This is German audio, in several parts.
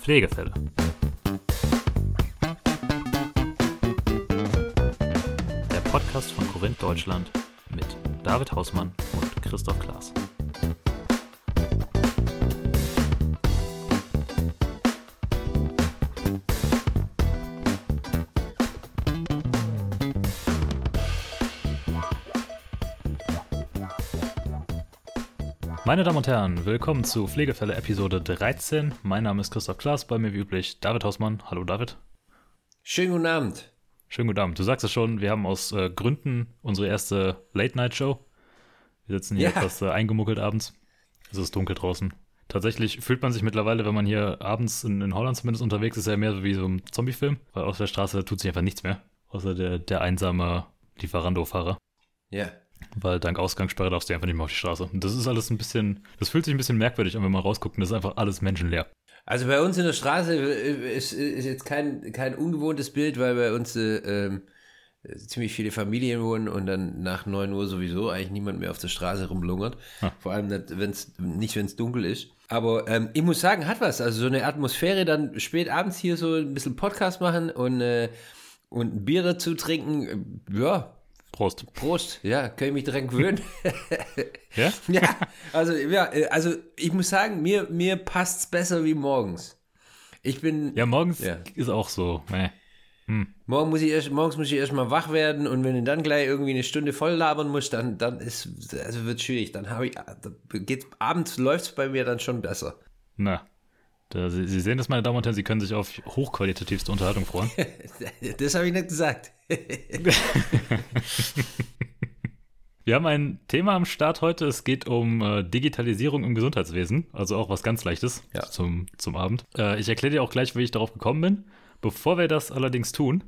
Pflegefälle. Der Podcast von Korinth Deutschland mit David Hausmann und Christoph Klaas. Meine Damen und Herren, willkommen zu Pflegefälle Episode 13. Mein Name ist Christoph Klaas, bei mir wie üblich David Hausmann. Hallo David. Schönen guten Abend. Schönen guten Abend. Du sagst es schon, wir haben aus äh, Gründen unsere erste Late-Night-Show. Wir sitzen hier Ja. etwas äh, eingemuckelt abends. Es ist dunkel draußen. Tatsächlich fühlt man sich mittlerweile, wenn man hier abends in, in Holland zumindest unterwegs ist, ja mehr so wie so ein Zombie-Film, weil auf der Straße tut sich einfach nichts mehr. Außer der, der einsame Lieferando-Fahrer. Ja. Weil dank Ausgangssperre darfst du einfach nicht mehr auf die Straße. Und das ist alles ein bisschen, das fühlt sich ein bisschen merkwürdig an, wenn man rausguckt und das ist einfach alles menschenleer. Also bei uns in der Straße äh, ist, ist jetzt kein, kein ungewohntes Bild, weil bei uns äh, ähm, ziemlich viele Familien wohnen und dann nach 9 Uhr sowieso eigentlich niemand mehr auf der Straße rumlungert. Ah. Vor allem nicht, wenn's, nicht, wenn es dunkel ist. Aber ähm, ich muss sagen, hat was. Also so eine Atmosphäre, dann spät abends hier so ein bisschen Podcast machen und, äh, und ein Bier dazu trinken. äh, Ja, Prost. Prost. Ja, kann ich mich dran gewöhnen. Ja? Ja, also, ja, also ich muss sagen, mir, mir passt's besser wie morgens. Ich bin, Ja, morgens Ja. ist auch so. Meh. morgen muss ich erst, morgens muss ich erstmal wach werden und wenn du dann gleich irgendwie eine Stunde voll labern musst, dann, dann ist, also wird schwierig. Dann habe ich, geht, abends läuft's bei mir dann schon besser. Na. Da, Sie, Sie sehen das, meine Damen und Herren, Sie können sich auf hochqualitativste Unterhaltung freuen. Das habe ich nicht gesagt. Wir haben ein Thema am Start heute. Es geht um äh, Digitalisierung im Gesundheitswesen. Also auch was ganz Leichtes Ja. zum, zum Abend. Äh, ich erkläre dir auch gleich, wie ich darauf gekommen bin. Bevor wir das allerdings tun,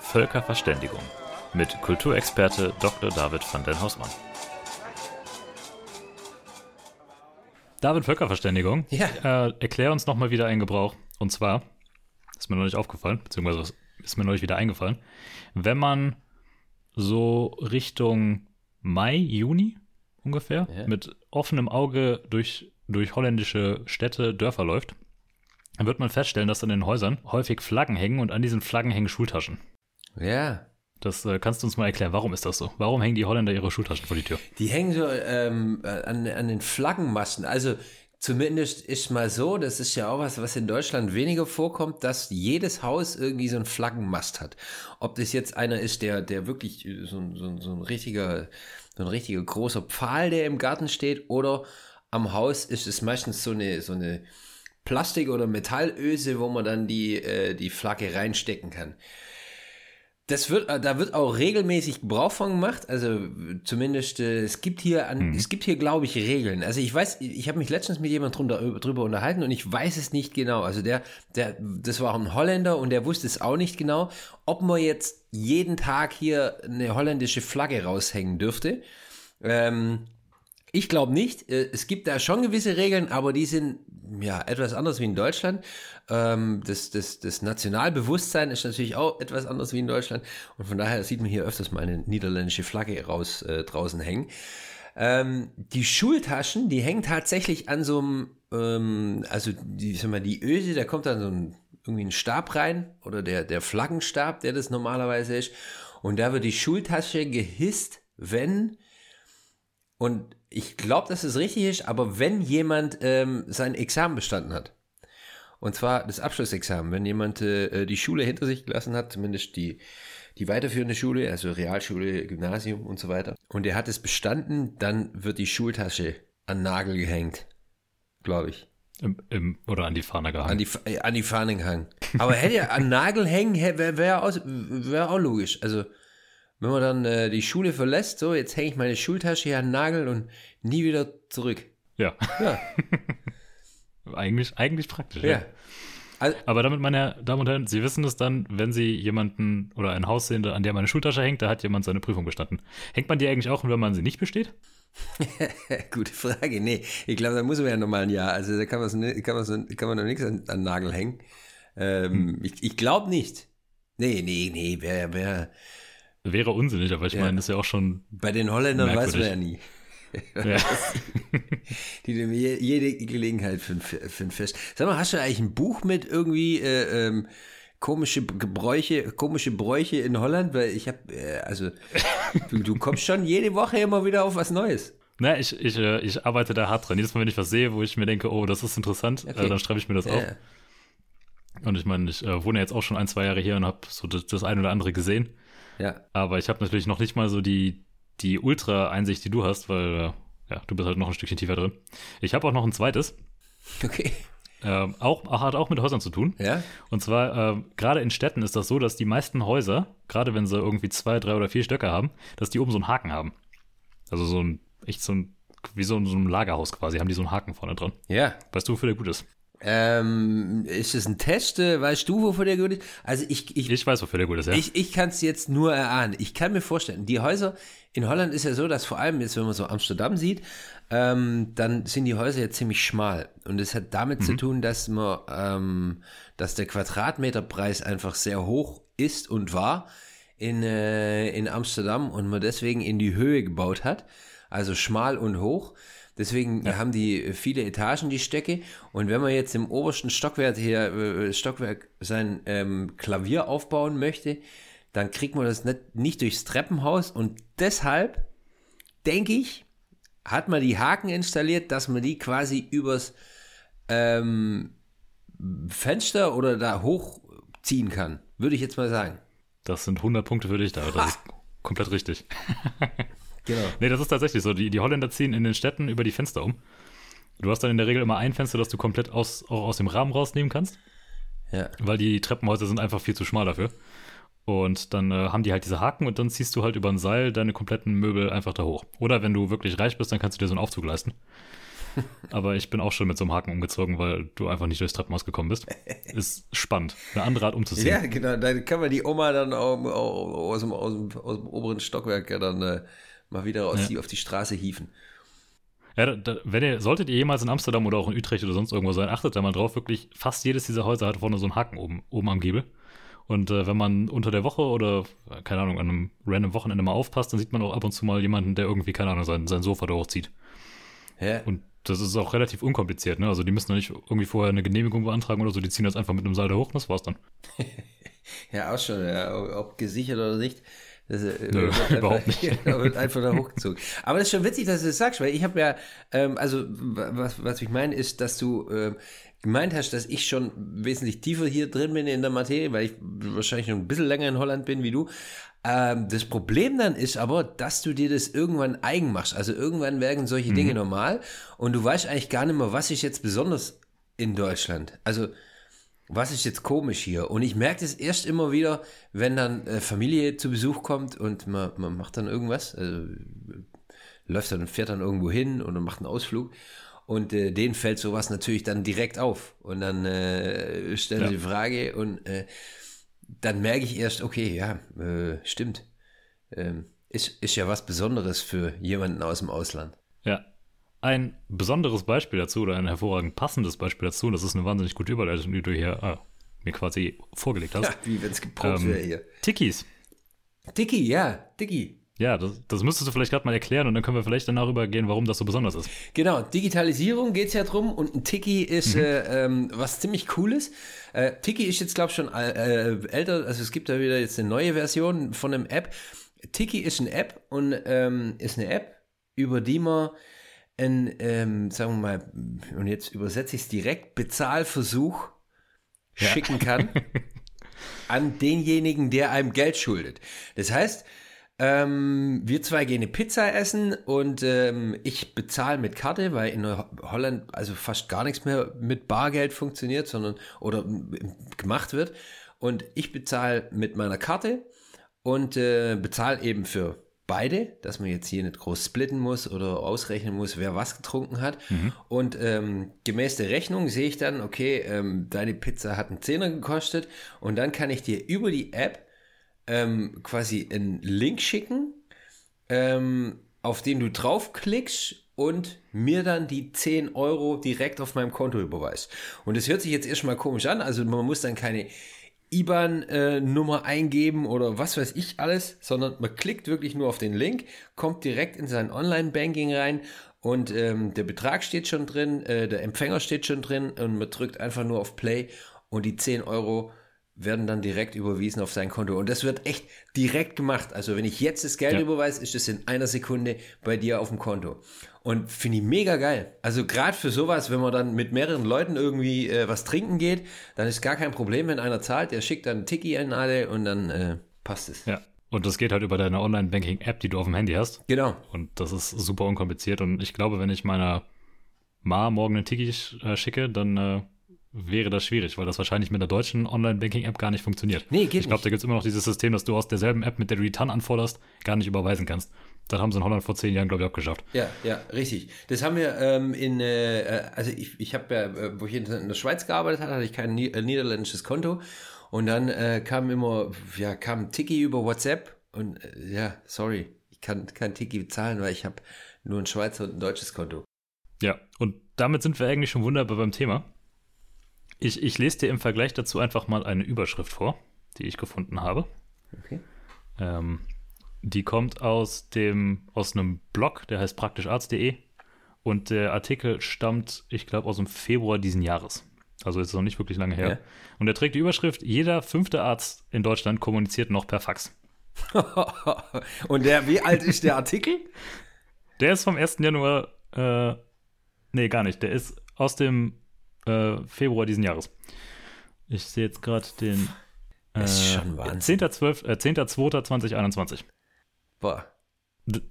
Völkerverständigung mit Kulturexperte Dr. David van den Hausmann. David, Völkerverständigung. Ja. Äh, erklär uns nochmal wieder einen Gebrauch. Und zwar, ist mir noch nicht aufgefallen, beziehungsweise ist mir neulich wieder eingefallen, wenn man so Richtung Mai, Juni ungefähr Ja. mit offenem Auge durch, durch holländische Städte, Dörfer läuft, dann wird man feststellen, dass an den Häusern häufig Flaggen hängen und an diesen Flaggen hängen Schultaschen. Ja. Das äh, kannst du uns mal erklären. Warum ist das so? Warum hängen die Holländer ihre Schultaschen vor die Tür? Die hängen so ähm, äh, an, an den Flaggenmasten. Also zumindest ist mal so, das ist ja auch was, was in Deutschland weniger vorkommt, dass jedes Haus irgendwie so einen Flaggenmast hat. Ob das jetzt einer ist, der, der wirklich so, ein- so, so ein richtiger, so ein richtiger großer Pfahl, der im Garten steht, oder am Haus ist es meistens so eine, so eine Plastik- oder Metallöse, wo man dann die, äh, die Flagge reinstecken kann. Das wird, äh, da wird auch regelmäßig Gebrauch von gemacht. Also äh, zumindest, äh, es gibt hier, an, es gibt hier, glaube ich, Regeln. Also ich weiß, ich habe mich letztens mit jemandem drunter, drüber unterhalten und ich weiß es nicht genau. Also der, der, das war ein Holländer und der wusste es auch nicht genau, ob man jetzt jeden Tag hier eine holländische Flagge raushängen dürfte. Ähm, ich glaube nicht. Äh, Es gibt da schon gewisse Regeln, aber die sind ja etwas anders wie in Deutschland. Ähm, das, das, das Nationalbewusstsein ist natürlich auch etwas anders wie in Deutschland. Und von daher sieht man hier öfters mal eine niederländische Flagge raus äh, draußen hängen. Ähm, die Schultaschen, die hängen tatsächlich an so einem, ähm, also die, sag mal, die Öse, da kommt dann so ein, irgendwie ein Stab rein oder der, der Flaggenstab, der das normalerweise ist. Und da wird die Schultasche gehisst, wenn und ich glaube, dass es richtig ist, aber wenn jemand ähm, sein Examen bestanden hat, und zwar das Abschlussexamen, wenn jemand äh, die Schule hinter sich gelassen hat, zumindest die, die weiterführende Schule, also Realschule, Gymnasium und so weiter, und er hat es bestanden, dann wird die Schultasche an den Nagel gehängt, glaube ich. Im, im, oder an die Fahne gehangen. An die, äh, an die Fahne gehangen. Aber hätte er an Nagel hängen, wäre wär auch, wär auch logisch. Also, wenn man dann äh, die Schule verlässt, so, jetzt hänge ich meine Schultasche hier an den Nagel und nie wieder zurück. ja. Ja, eigentlich, eigentlich praktisch. ja. Also, Aber damit, meine Damen und Herren, Sie wissen es dann, wenn Sie jemanden oder ein Haus sehen, an dem eine Schultasche hängt, da hat jemand seine Prüfung bestanden. Hängt man die eigentlich auch, wenn man sie nicht besteht? Gute Frage. Nee, ich glaube, da muss man ja nochmal ein Jahr. Also da kann kann man, kann man noch nichts an, an den Nagel hängen. Ähm, ich ich glaube nicht. Nee, nee, nee, wäre wär, wäre unsinnig, aber ich Ja. meine, das ist ja auch schon. Bei den Holländern weiß man Merkwürdig. ja nie. Ja. Die nehmen je- jede Gelegenheit für für ein Fest. Sag mal, hast du eigentlich ein Buch mit irgendwie äh, ähm, komische Gebräuche, komische Bräuche in Holland? Weil ich habe, äh, also du, du kommst schon jede Woche immer wieder auf was Neues. Na, ich, ich, äh, ich arbeite da hart dran. Jedes Mal, wenn ich was sehe, wo ich mir denke, oh, das ist interessant, Okay. äh, dann schreibe ich mir das auf. Ja. Und ich meine, ich äh, wohne jetzt auch schon ein, zwei Jahre hier und habe so das, das ein oder andere gesehen. ja. Aber ich habe natürlich noch nicht mal so die, die Ultra-Einsicht, die du hast, weil äh, ja, du bist halt noch ein Stückchen tiefer drin. Ich habe auch noch ein zweites, Okay. ähm, auch, hat auch mit Häusern zu tun. Ja. Und zwar, äh, gerade in Städten ist das so, dass die meisten Häuser, gerade wenn sie irgendwie zwei, drei oder vier Stöcke haben, dass die oben so einen Haken haben. Also so ein, echt so ein, wie so, ein- so ein Lagerhaus quasi, haben die so einen Haken vorne dran. Ja. Weißt du, wofür der gut ist? Ähm, ist es ein Test? Äh, Weißt du, wofür der gut ist? Also ich, ich, Ich weiß, wofür der gut ist, ja. Ich, ich kann es jetzt nur erahnen. Ich kann mir vorstellen, die Häuser in Holland ist ja so, dass vor allem jetzt, wenn man so Amsterdam sieht, ähm, dann sind die Häuser ja ziemlich schmal. Und es hat damit zu tun, dass man, ähm, dass der Quadratmeterpreis einfach sehr hoch ist und war in, äh, in Amsterdam und man deswegen in die Höhe gebaut hat. Also schmal und hoch. Deswegen haben die viele Etagen, die Stecke. Und wenn man jetzt im obersten Stockwerk hier, äh, Stockwerk sein ähm, Klavier aufbauen möchte, dann kriegt man das nicht, nicht durchs Treppenhaus. Und deshalb, denke ich, hat man die Haken installiert, dass man die quasi übers ähm, Fenster oder da hochziehen kann. Würde ich jetzt mal sagen. Das sind 100 Punkte für dich da. Das ist komplett richtig. Genau. Nee, das ist tatsächlich so. Die, die Holländer ziehen in den Städten über die Fenster um. Du hast dann in der Regel immer ein Fenster, das du komplett aus, auch aus dem Rahmen rausnehmen kannst, Ja. weil die Treppenhäuser sind einfach viel zu schmal dafür. Und dann äh, haben die halt diese Haken und dann ziehst du halt über ein Seil deine kompletten Möbel einfach da hoch. Oder wenn du wirklich reich bist, dann kannst du dir so einen Aufzug leisten. Aber ich bin auch schon mit so einem Haken umgezogen, weil du einfach nicht durchs Treppenhaus gekommen bist. Ist spannend, eine andere Art umzuziehen. Ja, genau. Dann kann man die Oma dann au- au- aus dem, aus dem, aus dem oberen Stockwerk ja dann äh, mal wieder aus Ja. die, auf die Straße hieven. Ja, da, da, wenn ihr, solltet ihr jemals in Amsterdam oder auch in Utrecht oder sonst irgendwo sein, achtet da mal drauf, wirklich fast jedes dieser Häuser hat vorne so einen Haken oben, oben am Giebel. Und äh, wenn man unter der Woche oder, äh, keine Ahnung, an einem random Wochenende mal aufpasst, dann sieht man auch ab und zu mal jemanden, der irgendwie, keine Ahnung, sein, sein Sofa da hochzieht. Ja. Und das ist auch relativ unkompliziert, ne? Also die müssen noch nicht irgendwie vorher eine Genehmigung beantragen oder so, die ziehen das einfach mit einem Seil da hoch und das war's dann. Ja, auch schon, ja, ob gesichert oder nicht. Das, äh, Nö, einfach- überhaupt nicht. Einfach da hochgezogen. Aber das ist schon witzig, dass du das sagst, weil ich habe ja, ähm, also wa- was, was ich meine, ist, dass du ähm, gemeint hast, dass ich schon wesentlich tiefer hier drin bin in der Materie, weil ich wahrscheinlich noch ein bisschen länger in Holland bin wie du. Ähm, das Problem dann ist aber, dass du dir das irgendwann eigen machst. Also irgendwann werden solche Dinge normal und du weißt eigentlich gar nicht mehr, was ist jetzt besonders in Deutschland. Also was ist jetzt komisch hier? Und ich merke das erst immer wieder, wenn dann äh, Familie zu Besuch kommt und man, man macht dann irgendwas, also, läuft dann und fährt dann irgendwo hin und macht einen Ausflug. Und äh, denen fällt sowas natürlich dann direkt auf. Und dann äh, stellen Ja. sie die Frage und äh, dann merke ich erst, okay, ja, äh, stimmt. Ähm, ist, ist ja was Besonderes für jemanden aus dem Ausland. Ja. Ein besonderes Beispiel dazu oder ein hervorragend passendes Beispiel dazu, und das ist eine wahnsinnig gute Überleitung, die du hier ah, mir quasi vorgelegt hast. Ja, wie wenn es geprobt Ähm, wäre hier. Tikis. Dicky, ja, Dicky. Ja, das, das müsstest du vielleicht gerade mal erklären und dann können wir vielleicht danach übergehen, warum das so besonders ist. Genau, Digitalisierung geht's ja drum und ein Tiki ist äh, ähm, was ziemlich Cooles. Äh, Tiki ist jetzt, glaube ich, schon äh, älter, also es gibt da wieder jetzt eine neue Version von einem App. Tiki ist eine App und ähm, ist eine App, über die man ein, ähm, sagen wir mal, und jetzt übersetze ich es direkt, Bezahlversuch schicken kann an denjenigen, der einem Geld schuldet. Das heißt, ähm, wir zwei gehen eine Pizza essen und ähm, ich bezahle mit Karte, weil in Holland also fast gar nichts mehr mit Bargeld funktioniert, sondern oder gemacht wird. Und ich bezahle mit meiner Karte und äh, bezahle eben für beide, dass man jetzt hier nicht groß splitten muss oder ausrechnen muss, wer was getrunken hat. Und ähm, gemäß der Rechnung sehe ich dann, okay, ähm, deine Pizza hat einen Zehner gekostet und dann kann ich dir über die App ähm, quasi einen Link schicken, ähm, auf den du draufklickst und mir dann die 10 Euro direkt auf meinem Konto überweist. Und das hört sich jetzt erstmal komisch an, also man muss dann keine IBAN-Nummer eingeben oder was weiß ich alles, sondern man klickt wirklich nur auf den Link, kommt direkt in sein Online-Banking rein und ähm, der Betrag steht schon drin, äh, der Empfänger steht schon drin und man drückt einfach nur auf Play und die 10 Euro werden dann direkt überwiesen auf sein Konto. Und das wird echt direkt gemacht. Also wenn ich jetzt das Geld ja. überweise, ist es in einer Sekunde bei dir auf dem Konto. Und finde ich mega geil. Also gerade für sowas, wenn man dann mit mehreren Leuten irgendwie äh, was trinken geht, dann ist gar kein Problem, wenn einer zahlt, der schickt dann einen Tiki an alle und dann äh, passt es. Ja. Und das geht halt über deine Online-Banking-App, die du auf dem Handy hast. Genau. Und das ist super unkompliziert. Und ich glaube, wenn ich meiner Ma morgen einen Tiki äh, schicke, dann äh, wäre das schwierig, weil das wahrscheinlich mit der deutschen Online-Banking-App gar nicht funktioniert. Nee, geht Ich glaube, da gibt es immer noch dieses System, dass du aus derselben App, mit der du die TAN anforderst, gar nicht überweisen kannst. Das haben sie in Holland vor zehn Jahren, glaube ich, auch geschafft. Ja, ja, richtig. Das haben wir ähm, in, äh, also ich, ich habe ja, äh, wo ich in der Schweiz gearbeitet hatte, hatte ich kein äh, niederländisches Konto. Und dann äh, kam immer, ja, kam Tiki über WhatsApp und äh, ja, sorry, ich kann kein Tiki bezahlen, weil ich habe nur ein Schweizer und ein deutsches Konto. Ja, und damit sind wir eigentlich schon wunderbar beim Thema. Ich, ich lese dir im Vergleich dazu einfach mal eine Überschrift vor, die ich gefunden habe. Okay. Ähm, die kommt aus dem aus einem Blog, der heißt praktischarzt.de und der Artikel stammt, ich glaube, aus dem Februar diesen Jahres. Also ist noch nicht wirklich lange her. Ja. Und er trägt die Überschrift: Jeder fünfte Arzt in Deutschland kommuniziert noch per Fax. und der, wie alt ist der Artikel? Der ist vom 1. Januar, äh, nee, gar nicht. Der ist aus dem äh, Februar diesen Jahres. Ich sehe jetzt gerade den. Äh, das ist schon Wahnsinn. 10.2.2021. Äh, 10. Boah.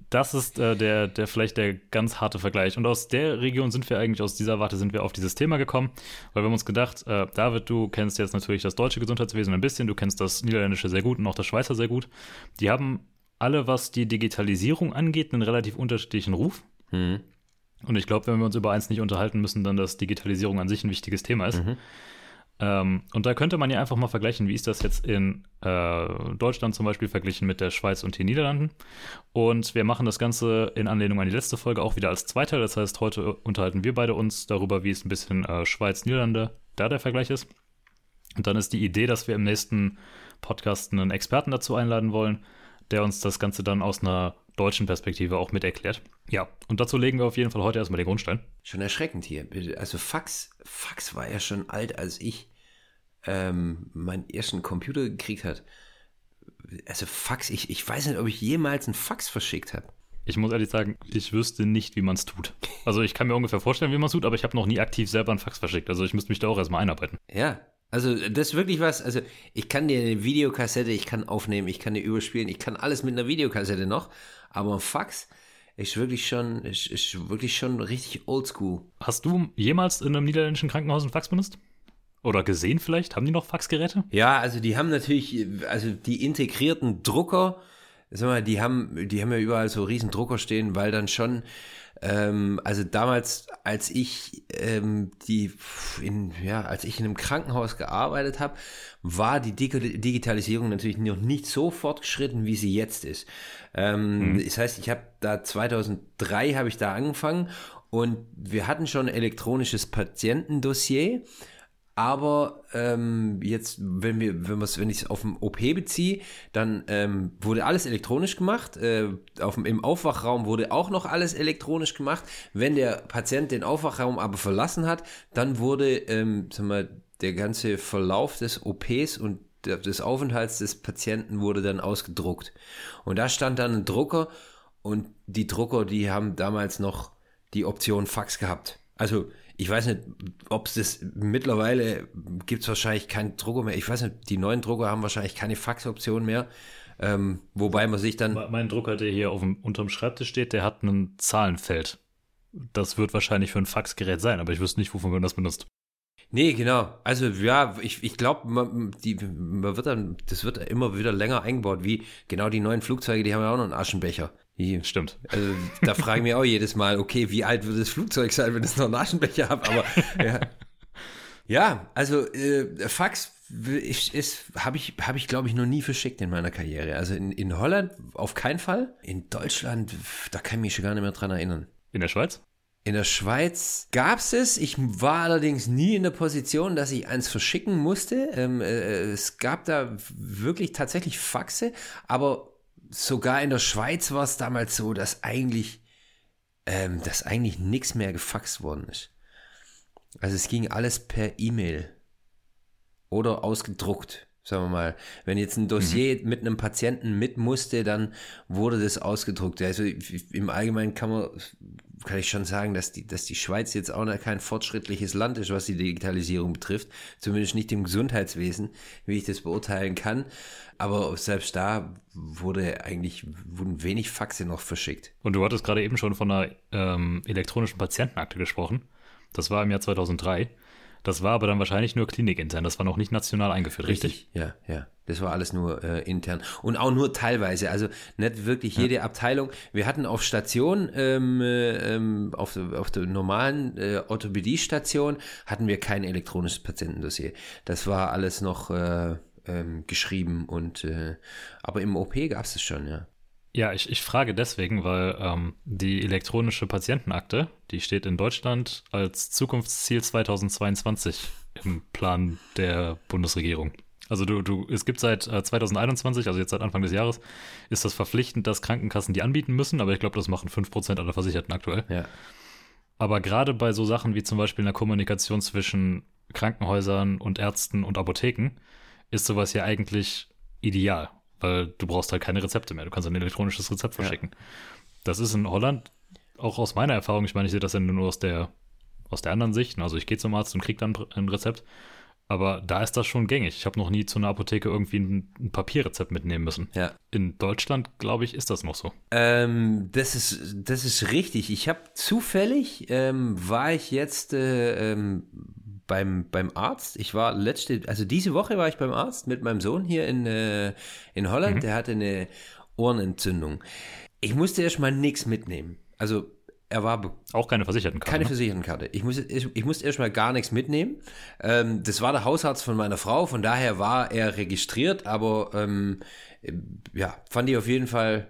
Das ist äh, der, der vielleicht der ganz harte Vergleich. Und aus der Region sind wir eigentlich, aus dieser Warte sind wir auf dieses Thema gekommen, weil wir haben uns gedacht, äh, David, du kennst jetzt natürlich das deutsche Gesundheitswesen ein bisschen, du kennst das niederländische sehr gut und auch das Schweizer sehr gut. Die haben alle, was die Digitalisierung angeht, einen relativ unterschiedlichen Ruf. Mhm. Und ich glaube, wenn wir uns über eins nicht unterhalten müssen, dann dass Digitalisierung an sich ein wichtiges Thema ist. Mhm. Ähm, und da könnte man ja einfach mal vergleichen, wie ist das jetzt in äh, Deutschland zum Beispiel verglichen mit der Schweiz und den Niederlanden. Und wir machen das Ganze in Anlehnung an die letzte Folge auch wieder als Zweiteil. Das heißt, heute unterhalten wir beide uns darüber, wie es ein bisschen äh, Schweiz-Niederlande da der Vergleich ist. Und dann ist die Idee, dass wir im nächsten Podcast einen Experten dazu einladen wollen, der uns das Ganze dann aus einer deutschen Perspektive auch mit erklärt. Ja, und dazu legen wir auf jeden Fall heute erstmal den Grundstein. Schon erschreckend hier. Also Fax, Fax war ja schon alt, als ich ähm, meinen ersten Computer gekriegt hat. Also Fax, ich, ich weiß nicht, ob ich jemals einen Fax verschickt habe. Ich muss ehrlich sagen, ich wüsste nicht, wie man es tut. Also ich kann mir ungefähr vorstellen, wie man es tut, aber ich habe noch nie aktiv selber einen Fax verschickt. Also ich müsste mich da auch erstmal einarbeiten. Ja, also das ist wirklich was, also ich kann dir eine Videokassette, ich kann aufnehmen, ich kann dir überspielen, ich kann alles mit einer Videokassette noch, aber ein Fax ist wirklich schon, ist, ist wirklich schon richtig oldschool. Hast du jemals in einem niederländischen Krankenhaus einen Fax benutzt? Oder gesehen vielleicht? Haben die noch Faxgeräte? Ja, also die haben natürlich, also die integrierten Drucker, sag mal, die haben, die haben ja überall so riesen Drucker stehen, weil dann schon ähm, also damals, als ich ähm, die in, ja, als ich in einem Krankenhaus gearbeitet habe, war die Digitalisierung natürlich noch nicht so fortgeschritten, wie sie jetzt ist. Ähm, mhm. Das heißt, ich habe da 2003 habe ich da angefangen und wir hatten schon ein elektronisches Patientendossier aber ähm, jetzt, wenn wir, wenn wenn ich es auf dem OP beziehe, dann ähm, wurde alles elektronisch gemacht. Äh, auf Im Aufwachraum wurde auch noch alles elektronisch gemacht. Wenn der Patient den Aufwachraum aber verlassen hat, dann wurde, ähm, sag mal, der ganze Verlauf des OPs und des Aufenthalts des Patienten wurde dann ausgedruckt. Und da stand dann ein Drucker und die Drucker, die haben damals noch die Option Fax gehabt. Also ich weiß nicht, ob es das mittlerweile gibt es wahrscheinlich keinen Drucker mehr. Ich weiß nicht, die neuen Drucker haben wahrscheinlich keine Faxoption mehr. Ähm, wobei man sich dann. Mein Drucker, der hier auf dem, unterm Schreibtisch steht, der hat ein Zahlenfeld. Das wird wahrscheinlich für ein Faxgerät sein, aber ich wüsste nicht, wofür man das benutzt. Nee, genau. Also ja, ich, ich glaube, man, man wird dann, das wird immer wieder länger eingebaut, wie genau die neuen Flugzeuge, die haben ja auch noch einen Aschenbecher. Stimmt. Also da frage ich mich auch jedes Mal, okay, wie alt wird das Flugzeug sein, wenn es noch einen Aschenbecher hat? Aber ja. ja, also äh, Fax habe ich, hab ich glaube ich, noch nie verschickt in meiner Karriere. Also in, in Holland auf keinen Fall. In Deutschland, da kann ich mich schon gar nicht mehr dran erinnern. In der Schweiz? In der Schweiz gab es es. Ich war allerdings nie in der Position, dass ich eins verschicken musste. Ähm, äh, es gab da wirklich tatsächlich Faxe, aber sogar in der Schweiz war es damals so, dass eigentlich, ähm, dass eigentlich nichts mehr gefaxt worden ist. Also es ging alles per E-Mail oder ausgedruckt sagen wir mal, wenn jetzt ein Dossier mhm. mit einem Patienten mit musste, dann wurde das ausgedruckt. Also im Allgemeinen kann man, kann ich schon sagen, dass die, dass die Schweiz jetzt auch noch kein fortschrittliches Land ist, was die Digitalisierung betrifft. Zumindest nicht im Gesundheitswesen, wie ich das beurteilen kann. Aber selbst da wurde eigentlich, wurden wenig Faxe noch verschickt. Und du hattest gerade eben schon von einer ähm, elektronischen Patientenakte gesprochen. Das war im Jahr 2003. Das war aber dann wahrscheinlich nur klinikintern. Das war noch nicht national eingeführt, richtig? richtig? Ja, ja. Das war alles nur äh, intern. Und auch nur teilweise. Also nicht wirklich jede ja. Abteilung. Wir hatten auf Station, ähm, ähm, auf, auf der normalen äh, Orthopädie-Station, hatten wir kein elektronisches Patientendossier. Das war alles noch äh, ähm, geschrieben und äh, aber im OP gab es es schon, ja. Ja, ich, ich frage deswegen, weil ähm, die elektronische Patientenakte, die steht in Deutschland als Zukunftsziel 2022 im Plan der Bundesregierung. Also du, du, es gibt seit äh, 2021, also jetzt seit Anfang des Jahres, ist das verpflichtend, dass Krankenkassen die anbieten müssen, aber ich glaube, das machen 5% aller Versicherten aktuell. Ja. Aber gerade bei so Sachen wie zum Beispiel einer Kommunikation zwischen Krankenhäusern und Ärzten und Apotheken ist sowas ja eigentlich ideal weil du brauchst halt keine Rezepte mehr. Du kannst ein elektronisches Rezept verschicken. Ja. Das ist in Holland auch aus meiner Erfahrung, ich meine, ich sehe das ja nur aus der, aus der anderen Sicht. Also ich gehe zum Arzt und kriege dann ein Rezept. Aber da ist das schon gängig. Ich habe noch nie zu einer Apotheke irgendwie ein, ein Papierrezept mitnehmen müssen. Ja. In Deutschland, glaube ich, ist das noch so. Ähm, das, ist, das ist richtig. Ich habe zufällig, ähm, war ich jetzt äh, ähm, beim, beim Arzt. Ich war letzte, also diese Woche war ich beim Arzt mit meinem Sohn hier in, äh, in Holland. Mhm. Der hatte eine Ohrenentzündung. Ich musste erstmal nichts mitnehmen. Also er war auch keine Versichertenkarte. Keine ne? Versichertenkarte. Ich musste, ich, ich musste erstmal gar nichts mitnehmen. Ähm, das war der Hausarzt von meiner Frau, von daher war er registriert, aber ähm, ja, fand ich auf jeden Fall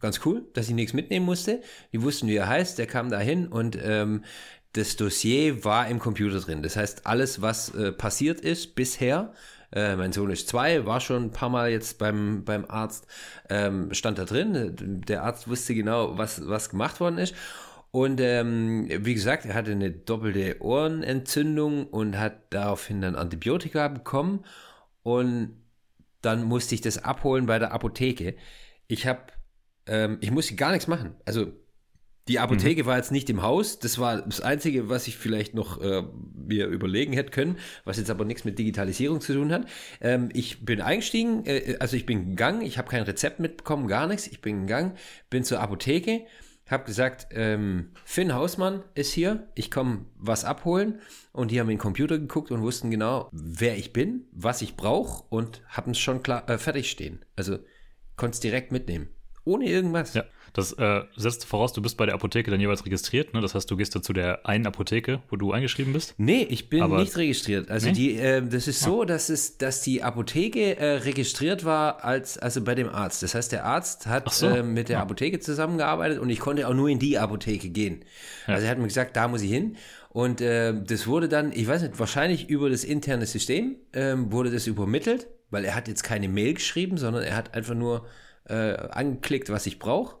ganz cool, dass ich nichts mitnehmen musste. Die wussten, wie er heißt, der kam da hin und ähm, das Dossier war im Computer drin. Das heißt, alles, was äh, passiert ist bisher, äh, mein Sohn ist zwei, war schon ein paar Mal jetzt beim, beim Arzt, ähm, stand da drin. Der Arzt wusste genau, was, was gemacht worden ist. Und ähm, wie gesagt, er hatte eine doppelte Ohrenentzündung und hat daraufhin dann Antibiotika bekommen. Und dann musste ich das abholen bei der Apotheke. Ich habe, ähm, ich musste gar nichts machen. Also die Apotheke mhm. war jetzt nicht im Haus. Das war das Einzige, was ich vielleicht noch äh, mir überlegen hätte können, was jetzt aber nichts mit Digitalisierung zu tun hat. Ähm, ich bin eingestiegen, äh, also ich bin gegangen, ich habe kein Rezept mitbekommen, gar nichts. Ich bin gegangen, bin zur Apotheke, habe gesagt, ähm, Finn Hausmann ist hier, ich komme was abholen. Und die haben in den Computer geguckt und wussten genau, wer ich bin, was ich brauche und hatten es schon klar äh, fertig stehen. Also konnte es direkt mitnehmen. Ohne irgendwas. Ja. Das äh, setzt voraus, du bist bei der Apotheke dann jeweils registriert. Ne? Das heißt, du gehst da zu der einen Apotheke, wo du eingeschrieben bist? Nee, ich bin Aber nicht registriert. Also nee? die, äh, das ist so, ah. dass, es, dass die Apotheke äh, registriert war als, also bei dem Arzt. Das heißt, der Arzt hat so. äh, mit der ja. Apotheke zusammengearbeitet und ich konnte auch nur in die Apotheke gehen. Ja. Also er hat mir gesagt, da muss ich hin. Und äh, das wurde dann, ich weiß nicht, wahrscheinlich über das interne System ähm, wurde das übermittelt, weil er hat jetzt keine Mail geschrieben, sondern er hat einfach nur äh, angeklickt, was ich brauche.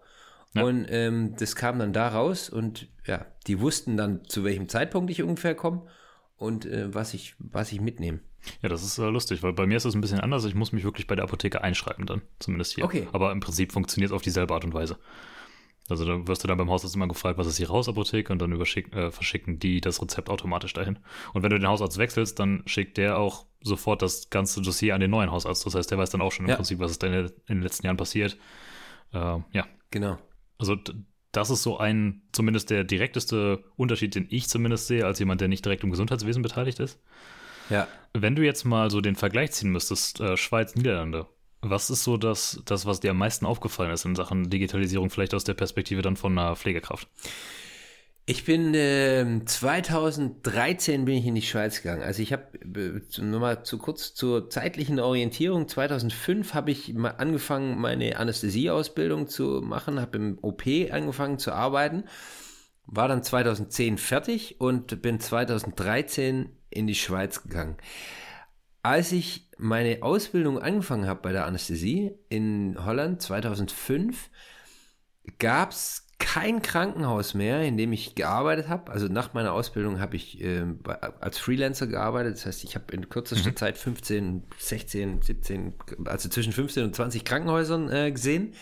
Ja. Und ähm, das kam dann da raus und ja, die wussten dann, zu welchem Zeitpunkt ich ungefähr komme und äh, was, ich, was ich mitnehme. Ja, das ist äh, lustig, weil bei mir ist das ein bisschen anders. Ich muss mich wirklich bei der Apotheke einschreiben dann, zumindest hier. Okay. Aber im Prinzip funktioniert es auf dieselbe Art und Weise. Also da wirst du dann beim Hausarzt immer gefragt, was ist Ihre Hausapotheke und dann äh, verschicken die das Rezept automatisch dahin. Und wenn du den Hausarzt wechselst, dann schickt der auch sofort das ganze Dossier an den neuen Hausarzt. Das heißt, der weiß dann auch schon im ja. Prinzip, was ist denn in den letzten Jahren passiert. Äh, ja. Genau. Also das ist so ein, zumindest der direkteste Unterschied, den ich zumindest sehe, als jemand, der nicht direkt im Gesundheitswesen beteiligt ist. Ja. Wenn du jetzt mal so den Vergleich ziehen müsstest, äh, Schweiz, Niederlande, was ist so das, das, was dir am meisten aufgefallen ist in Sachen Digitalisierung, vielleicht aus der Perspektive dann von einer Pflegekraft? Ich bin äh, 2013 bin ich in die Schweiz gegangen. Also ich habe äh, nur mal zu kurz zur zeitlichen Orientierung. 2005 habe ich mal angefangen, meine Anästhesieausbildung zu machen, habe im OP angefangen zu arbeiten war dann 2010 fertig und bin 2013 in die Schweiz gegangen. Als ich meine Ausbildung angefangen habe bei der Anästhesie in Holland 2005, gab es kein Krankenhaus mehr, in dem ich gearbeitet habe. Also nach meiner Ausbildung habe ich äh, als Freelancer gearbeitet. Das heißt, ich habe in kürzester mhm. Zeit 15, 16, 17, also zwischen 15 und 20 Krankenhäusern äh, gesehen.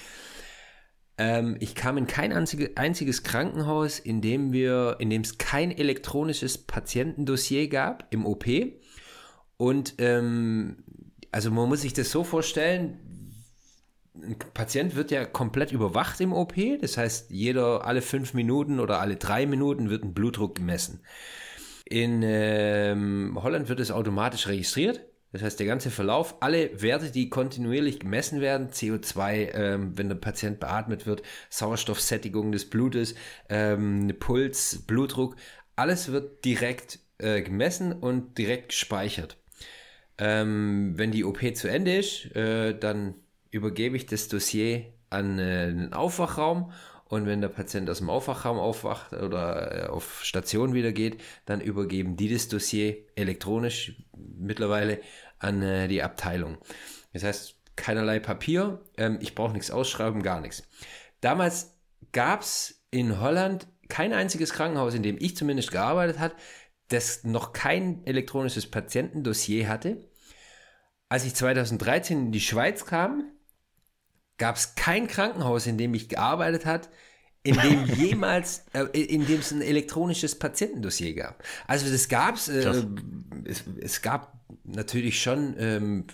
Ähm, ich kam in kein einzige, einziges Krankenhaus, in dem wir, in dem es kein elektronisches Patientendossier gab im OP. Und ähm, also man muss sich das so vorstellen, ein Patient wird ja komplett überwacht im OP. Das heißt, jeder alle fünf Minuten oder alle drei Minuten wird ein Blutdruck gemessen. In ähm, Holland wird es automatisch registriert. Das heißt, der ganze Verlauf, alle Werte, die kontinuierlich gemessen werden, CO2, ähm, wenn der Patient beatmet wird, Sauerstoffsättigung des Blutes, ähm, Puls, Blutdruck, alles wird direkt äh, gemessen und direkt gespeichert. Ähm, wenn die OP zu Ende ist, äh, dann übergebe ich das Dossier an äh, den Aufwachraum und wenn der Patient aus dem Aufwachraum aufwacht oder äh, auf Station wieder geht, dann übergeben die das Dossier elektronisch mittlerweile an äh, die Abteilung. Das heißt, keinerlei Papier, ähm, ich brauche nichts ausschreiben, gar nichts. Damals gab es in Holland kein einziges Krankenhaus, in dem ich zumindest gearbeitet habe, das noch kein elektronisches Patientendossier hatte. Als ich 2013 in die Schweiz kam, gab es kein Krankenhaus, in dem ich gearbeitet habe, in dem jemals, äh, in dem es ein elektronisches Patientendossier gab. Also das gab's, äh, es, es gab natürlich schon ähm,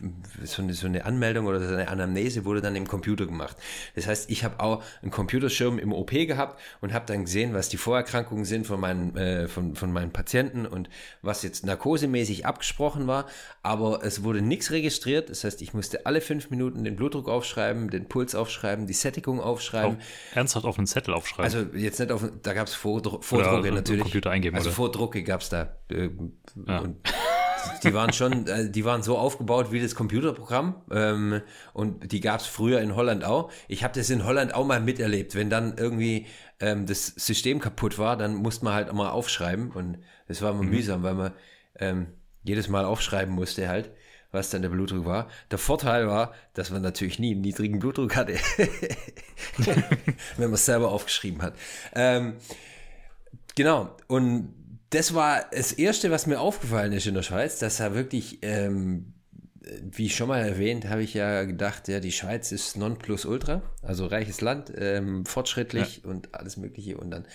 so, eine, so eine Anmeldung oder so eine Anamnese wurde dann im Computer gemacht. Das heißt, ich habe auch einen Computerschirm im OP gehabt und habe dann gesehen, was die Vorerkrankungen sind von meinen, äh, von, von meinen Patienten und was jetzt narkosemäßig abgesprochen war. Aber es wurde nichts registriert. Das heißt, ich musste alle fünf Minuten den Blutdruck aufschreiben, den Puls aufschreiben, die Sättigung aufschreiben. Auch ernsthaft auf einen Zettel aufschreiben? Also jetzt nicht auf, da gab es Vordrucke oder natürlich. Computer eingeben, also oder? Vordrucke gab es da. Äh, ja. und, die waren schon, äh, die waren so aufgebaut wie das Computerprogramm ähm, und die gab es früher in Holland auch. Ich habe das in Holland auch mal miterlebt, wenn dann irgendwie ähm, das System kaputt war, dann musste man halt auch mal aufschreiben und das war immer mhm. mühsam, weil man ähm, jedes Mal aufschreiben musste halt, was dann der Blutdruck war. Der Vorteil war, dass man natürlich nie einen niedrigen Blutdruck hatte, wenn man es selber aufgeschrieben hat. Ähm, genau und das war das Erste, was mir aufgefallen ist in der Schweiz, dass er wirklich, ähm, wie schon mal erwähnt, habe ich ja gedacht, ja, die Schweiz ist non plus ultra, also reiches Land, ähm, fortschrittlich ja. und alles Mögliche. Und dann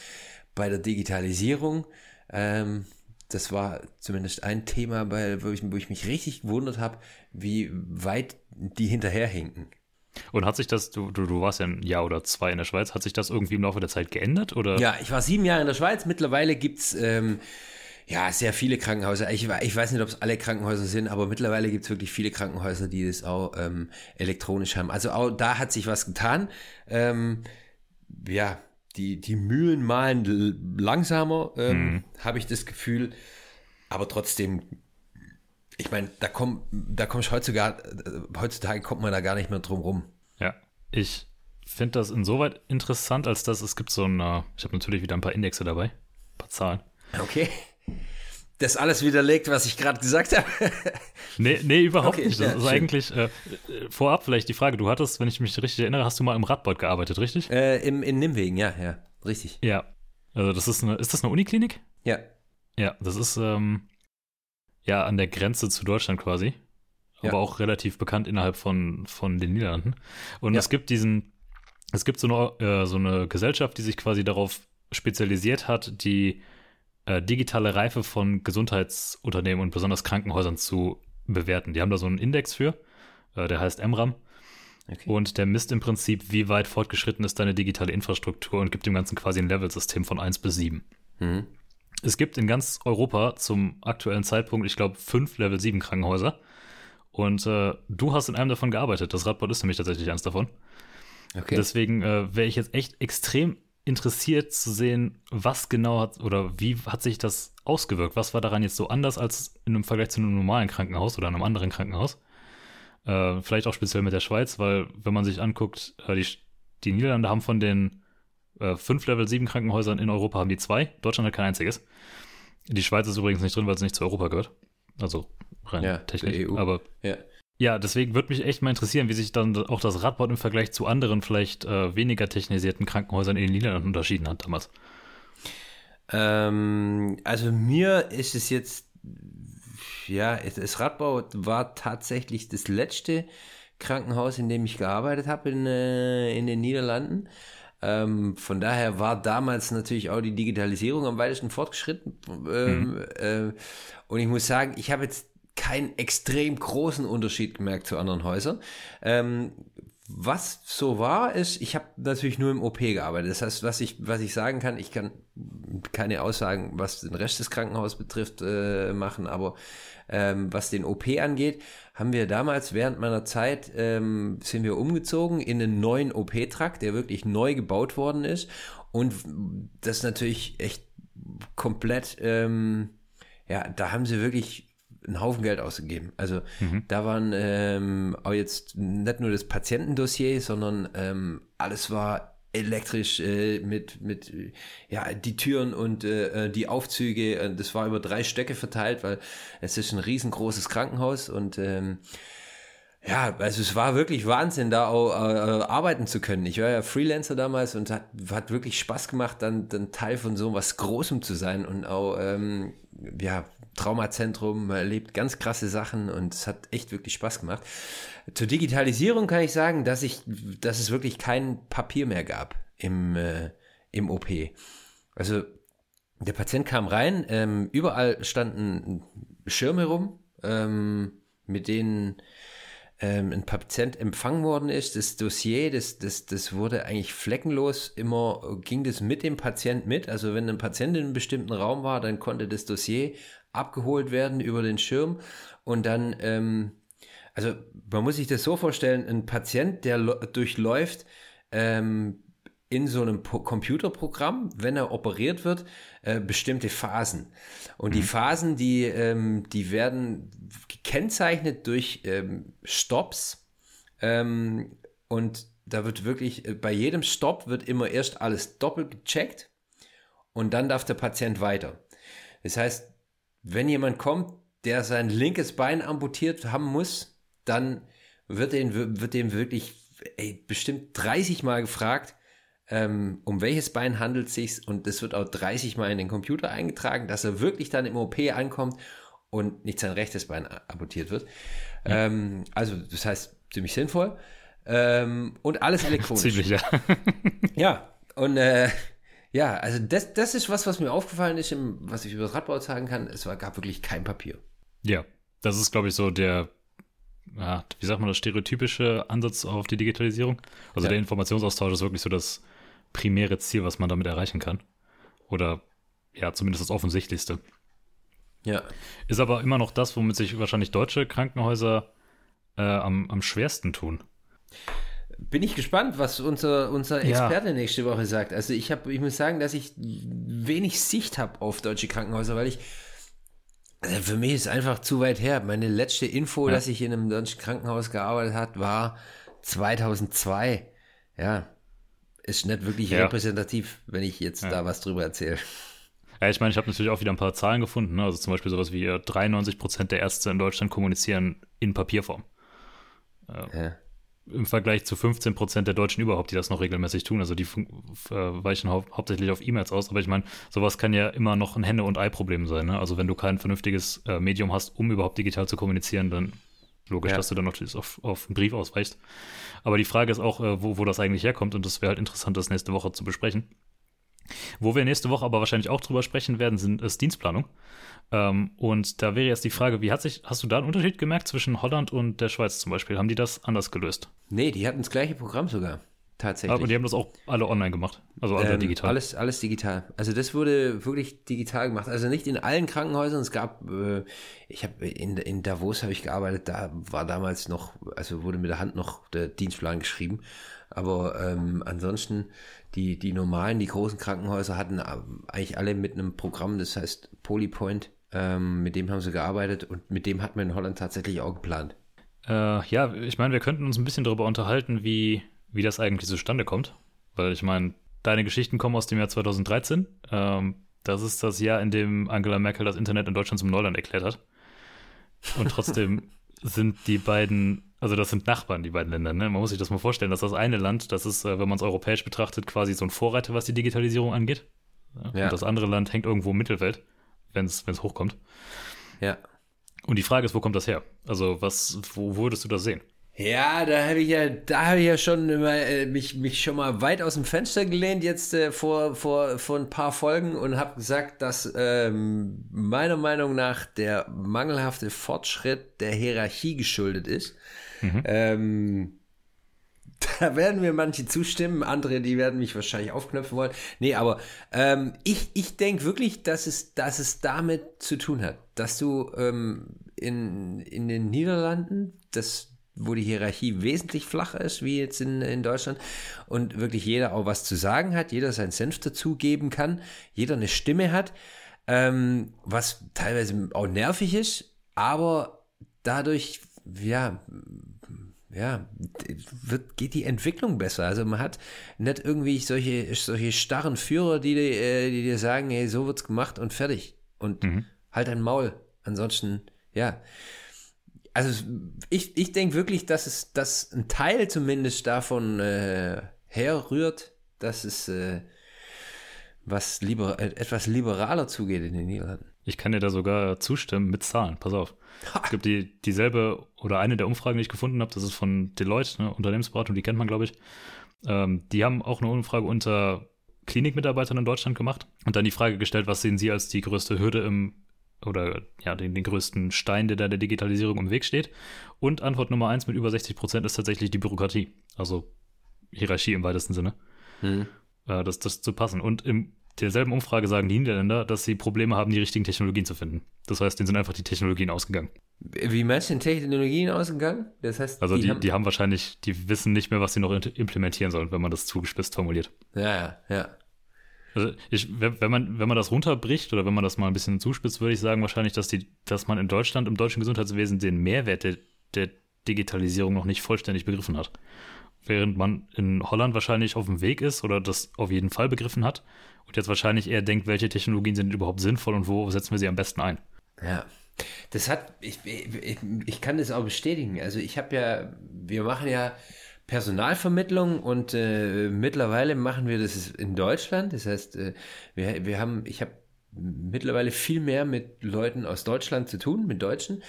bei der Digitalisierung, ähm, das war zumindest ein Thema, bei, wo, ich, wo ich mich richtig gewundert habe, wie weit die hinterherhinken. Und hat sich das, du, du, du warst ja ein Jahr oder zwei in der Schweiz, hat sich das irgendwie im Laufe der Zeit geändert? Oder? Ja, ich war sieben Jahre in der Schweiz. Mittlerweile gibt es ähm, ja, sehr viele Krankenhäuser. Ich, ich weiß nicht, ob es alle Krankenhäuser sind, aber mittlerweile gibt es wirklich viele Krankenhäuser, die das auch ähm, elektronisch haben. Also auch da hat sich was getan. Ähm, ja, die, die Mühlen malen langsamer, ähm, mhm. habe ich das Gefühl. Aber trotzdem ich meine, da komm, da kommst heutzutage, heutzutage kommt man da gar nicht mehr drum rum. Ja, ich finde das insoweit interessant, als dass es gibt so ein, ich habe natürlich wieder ein paar Indexe dabei, ein paar Zahlen. Okay. Das alles widerlegt, was ich gerade gesagt habe? nee, nee, überhaupt okay, nicht. Das ja, ist schön. eigentlich äh, vorab vielleicht die Frage, du hattest, wenn ich mich richtig erinnere, hast du mal im Radboard gearbeitet, richtig? Äh, im, in Nimwegen, ja, ja, richtig. Ja. Also das ist eine, ist das eine Uniklinik? Ja. Ja, das ist, ähm, ja an der Grenze zu Deutschland quasi. Ja. Aber auch relativ bekannt innerhalb von, von den Niederlanden. Und ja. es gibt diesen, es gibt so eine, äh, so eine Gesellschaft, die sich quasi darauf spezialisiert hat, die äh, digitale Reife von Gesundheitsunternehmen und besonders Krankenhäusern zu bewerten. Die haben da so einen Index für, äh, der heißt MRAM. Okay. Und der misst im Prinzip, wie weit fortgeschritten ist deine digitale Infrastruktur und gibt dem Ganzen quasi ein Level-System von 1 bis 7. Mhm. Es gibt in ganz Europa zum aktuellen Zeitpunkt, ich glaube, fünf Level 7 Krankenhäuser. Und äh, du hast in einem davon gearbeitet. Das Radboard ist nämlich tatsächlich eins davon. Okay. Deswegen äh, wäre ich jetzt echt extrem interessiert zu sehen, was genau hat oder wie hat sich das ausgewirkt? Was war daran jetzt so anders als in einem Vergleich zu einem normalen Krankenhaus oder einem anderen Krankenhaus? Äh, vielleicht auch speziell mit der Schweiz, weil wenn man sich anguckt, äh, die, die Niederlande haben von den Äh, fünf Level 7 Krankenhäusern in Europa haben die zwei. Deutschland hat kein einziges. Die Schweiz ist übrigens nicht drin, weil sie nicht zu Europa gehört. Also rein ja, technisch. EU. Aber ja. ja, deswegen würde mich echt mal interessieren, wie sich dann auch das Radboard im Vergleich zu anderen vielleicht äh, weniger technisierten Krankenhäusern in den Niederlanden unterschieden hat damals. Ähm, also mir ist es jetzt, ja, das Radbau war tatsächlich das letzte Krankenhaus, in dem ich gearbeitet habe in, äh, in den Niederlanden. Ähm, von daher war damals natürlich auch die Digitalisierung am weitesten fortgeschritten. Ähm, mhm. äh, und ich muss sagen, ich habe jetzt keinen extrem großen Unterschied gemerkt zu anderen Häusern. Ähm, was so war, ist, ich habe natürlich nur im OP gearbeitet. Das heißt, was ich, was ich sagen kann, ich kann keine Aussagen, was den Rest des Krankenhauses betrifft, äh, machen, aber ähm, was den OP angeht, haben wir damals während meiner Zeit, ähm, sind wir umgezogen in einen neuen OP-Trakt, der wirklich neu gebaut worden ist. Und das natürlich echt komplett, ähm, ja, da haben sie wirklich einen Haufen Geld ausgegeben. Also mhm. da waren ähm, auch jetzt nicht nur das Patientendossier, sondern ähm, alles war elektrisch äh, mit mit ja die Türen und äh, äh die Aufzüge. Äh, das war über drei Stöcke verteilt, weil es ist ein riesengroßes Krankenhaus und ähm, ja, also es war wirklich Wahnsinn, da auch äh, arbeiten zu können. Ich war ja Freelancer damals und hat, hat wirklich Spaß gemacht, dann, dann Teil von so was Großem zu sein und auch ähm, ja Traumazentrum, erlebt ganz krasse Sachen und es hat echt wirklich Spaß gemacht. Zur Digitalisierung kann ich sagen, dass ich, dass es wirklich kein Papier mehr gab im, äh, im OP. Also der Patient kam rein, ähm, überall standen Schirme rum, ähm, mit denen ähm, ein Patient empfangen worden ist. Das Dossier, das, das, das wurde eigentlich fleckenlos immer, ging das mit dem Patient mit. Also wenn ein Patient in einem bestimmten Raum war, dann konnte das Dossier abgeholt werden über den Schirm und dann, ähm, also man muss sich das so vorstellen, ein Patient, der durchläuft ähm, in so einem po Computerprogramm, wenn er operiert wird, äh, bestimmte Phasen. Und mhm. die Phasen, die, ähm, die werden gekennzeichnet durch ähm, Stops ähm, und da wird wirklich, äh, bei jedem Stopp wird immer erst alles doppelt gecheckt und dann darf der Patient weiter. Das heißt, wenn jemand kommt, der sein linkes Bein amputiert haben muss, dann wird dem, wird dem wirklich ey, bestimmt 30 Mal gefragt, ähm, um welches Bein handelt es sich und das wird auch 30 Mal in den Computer eingetragen, dass er wirklich dann im OP ankommt und nicht sein rechtes Bein amputiert wird. Ja. Ähm, also das heißt ziemlich sinnvoll ähm, und alles elektronisch. Ziemlich, ja. ja, und äh, ja, also das, das ist was, was mir aufgefallen ist, im, was ich über das Radbau sagen kann. Es war, gab wirklich kein Papier. Ja, das ist, glaube ich, so der, ja, wie sagt man, das stereotypische Ansatz auf die Digitalisierung. Also ja. der Informationsaustausch ist wirklich so das primäre Ziel, was man damit erreichen kann. Oder ja, zumindest das Offensichtlichste. Ja. Ist aber immer noch das, womit sich wahrscheinlich deutsche Krankenhäuser äh, am, am schwersten tun. Bin ich gespannt, was unser, unser Experte ja. nächste Woche sagt. Also ich habe, ich muss sagen, dass ich wenig Sicht habe auf deutsche Krankenhäuser, weil ich also für mich ist einfach zu weit her. Meine letzte Info, ja. dass ich in einem deutschen Krankenhaus gearbeitet habe, war 2002. Ja, ist nicht wirklich ja. repräsentativ, wenn ich jetzt da was drüber erzähle. Ja, ich meine, ich habe natürlich auch wieder ein paar Zahlen gefunden. Ne? Also zum Beispiel sowas wie 93 Prozent der Ärzte in Deutschland kommunizieren in Papierform. Ja im Vergleich zu 15 Prozent der Deutschen überhaupt, die das noch regelmäßig tun. Also die äh, weichen hau hauptsächlich auf E-Mails aus. Aber ich meine, sowas kann ja immer noch ein Hände- und Ei-Problem sein. Ne? Also wenn du kein vernünftiges äh, Medium hast, um überhaupt digital zu kommunizieren, dann logisch, ja. dass du dann natürlich auf, auf einen Brief ausweichst. Aber die Frage ist auch, äh, wo, wo das eigentlich herkommt. Und das wäre halt interessant, das nächste Woche zu besprechen. Wo wir nächste Woche aber wahrscheinlich auch drüber sprechen werden, sind, ist Dienstplanung. Ähm, und da wäre jetzt die Frage, wie hat sich, hast du da einen Unterschied gemerkt zwischen Holland und der Schweiz zum Beispiel? Haben die das anders gelöst? Nee, die hatten das gleiche Programm sogar. Tatsächlich. Aber die haben das auch alle online gemacht. Also alle ähm, digital. Alles, alles digital. Also das wurde wirklich digital gemacht. Also nicht in allen Krankenhäusern. Es gab, äh, ich habe in, in Davos habe ich gearbeitet, da war damals noch, also wurde mit der Hand noch der Dienstplan geschrieben. Aber ähm, ansonsten, die, die normalen, die großen Krankenhäuser hatten eigentlich alle mit einem Programm, das heißt Polypoint. Ähm, mit dem haben sie gearbeitet und mit dem hat man in Holland tatsächlich auch geplant. Äh, ja, ich meine, wir könnten uns ein bisschen darüber unterhalten, wie, wie das eigentlich zustande kommt. Weil ich meine, Deine Geschichten kommen aus dem Jahr 2013. Ähm, das ist das Jahr, in dem Angela Merkel das Internet in Deutschland zum Neuland erklärt hat. Und trotzdem sind die beiden, also das sind Nachbarn, die beiden Länder. Ne? Man muss sich das mal vorstellen, dass das eine Land, das ist, äh, wenn man es europäisch betrachtet, quasi so ein Vorreiter, was die Digitalisierung angeht. Ja. Und das andere Land hängt irgendwo im Mittelfeld, wenn es hochkommt. Ja. Und die Frage ist, wo kommt das her? Also, was, wo würdest du das sehen? Ja, da habe ich ja, da habe ich ja schon immer, äh, mich, mich schon mal weit aus dem Fenster gelehnt jetzt äh, vor, vor, vor ein paar Folgen und habe gesagt, dass ähm, meiner Meinung nach der mangelhafte Fortschritt der Hierarchie geschuldet ist. Mhm. Ähm, da werden mir manche zustimmen, andere, die werden mich wahrscheinlich aufknöpfen wollen. Nee, aber ähm, ich, ich denke wirklich, dass es, dass es damit zu tun hat, dass du ähm, in, in den Niederlanden das wo die Hierarchie wesentlich flacher ist, wie jetzt in, in Deutschland, und wirklich jeder auch was zu sagen hat, jeder seinen Senf dazugeben kann, jeder eine Stimme hat, ähm, was teilweise auch nervig ist, aber dadurch, ja, ja, wird, geht die Entwicklung besser. Also man hat nicht irgendwie solche, solche starren Führer, die, äh, die dir sagen, hey, so wird's gemacht und fertig. Und mhm. halt ein Maul. Ansonsten, ja, also ich, ich denke wirklich, dass es, dass ein Teil zumindest davon äh, herrührt, dass es äh, was liber, äh, etwas liberaler zugeht in den Niederlanden. Ich kann dir da sogar zustimmen mit Zahlen. Pass auf. Ha. Es gibt die, dieselbe oder eine der Umfragen, die ich gefunden habe, das ist von Deloitte, ne, Unternehmensberatung, die kennt man, glaube ich. Ähm, die haben auch eine Umfrage unter Klinikmitarbeitern in Deutschland gemacht und dann die Frage gestellt, was sehen Sie als die größte Hürde im oder ja, den, den größten Stein, der da der Digitalisierung im Weg steht. Und Antwort Nummer eins mit über 60 Prozent ist tatsächlich die Bürokratie. Also Hierarchie im weitesten Sinne. Hm. Äh, das, das zu passen. Und in derselben Umfrage sagen die Niederländer, dass sie Probleme haben, die richtigen Technologien zu finden. Das heißt, denen sind einfach die Technologien ausgegangen. Wie meinst du den Technologien ausgegangen? Das heißt, also die, die, haben, die haben wahrscheinlich, die wissen nicht mehr, was sie noch implementieren sollen, wenn man das zugespitzt formuliert. Ja, ja. Also ich, wenn man, wenn man das runterbricht oder wenn man das mal ein bisschen zuspitzt, würde ich sagen wahrscheinlich, dass die, dass man in Deutschland, im deutschen Gesundheitswesen den Mehrwert der, der Digitalisierung noch nicht vollständig begriffen hat. Während man in Holland wahrscheinlich auf dem Weg ist oder das auf jeden Fall begriffen hat und jetzt wahrscheinlich eher denkt, welche Technologien sind überhaupt sinnvoll und wo setzen wir sie am besten ein. Ja. Das hat, ich, ich, ich kann das auch bestätigen. Also ich habe ja, wir machen ja Personalvermittlung und äh, mittlerweile machen wir das in Deutschland. Das heißt, äh, wir, wir haben, ich habe mittlerweile viel mehr mit Leuten aus Deutschland zu tun, mit Deutschen,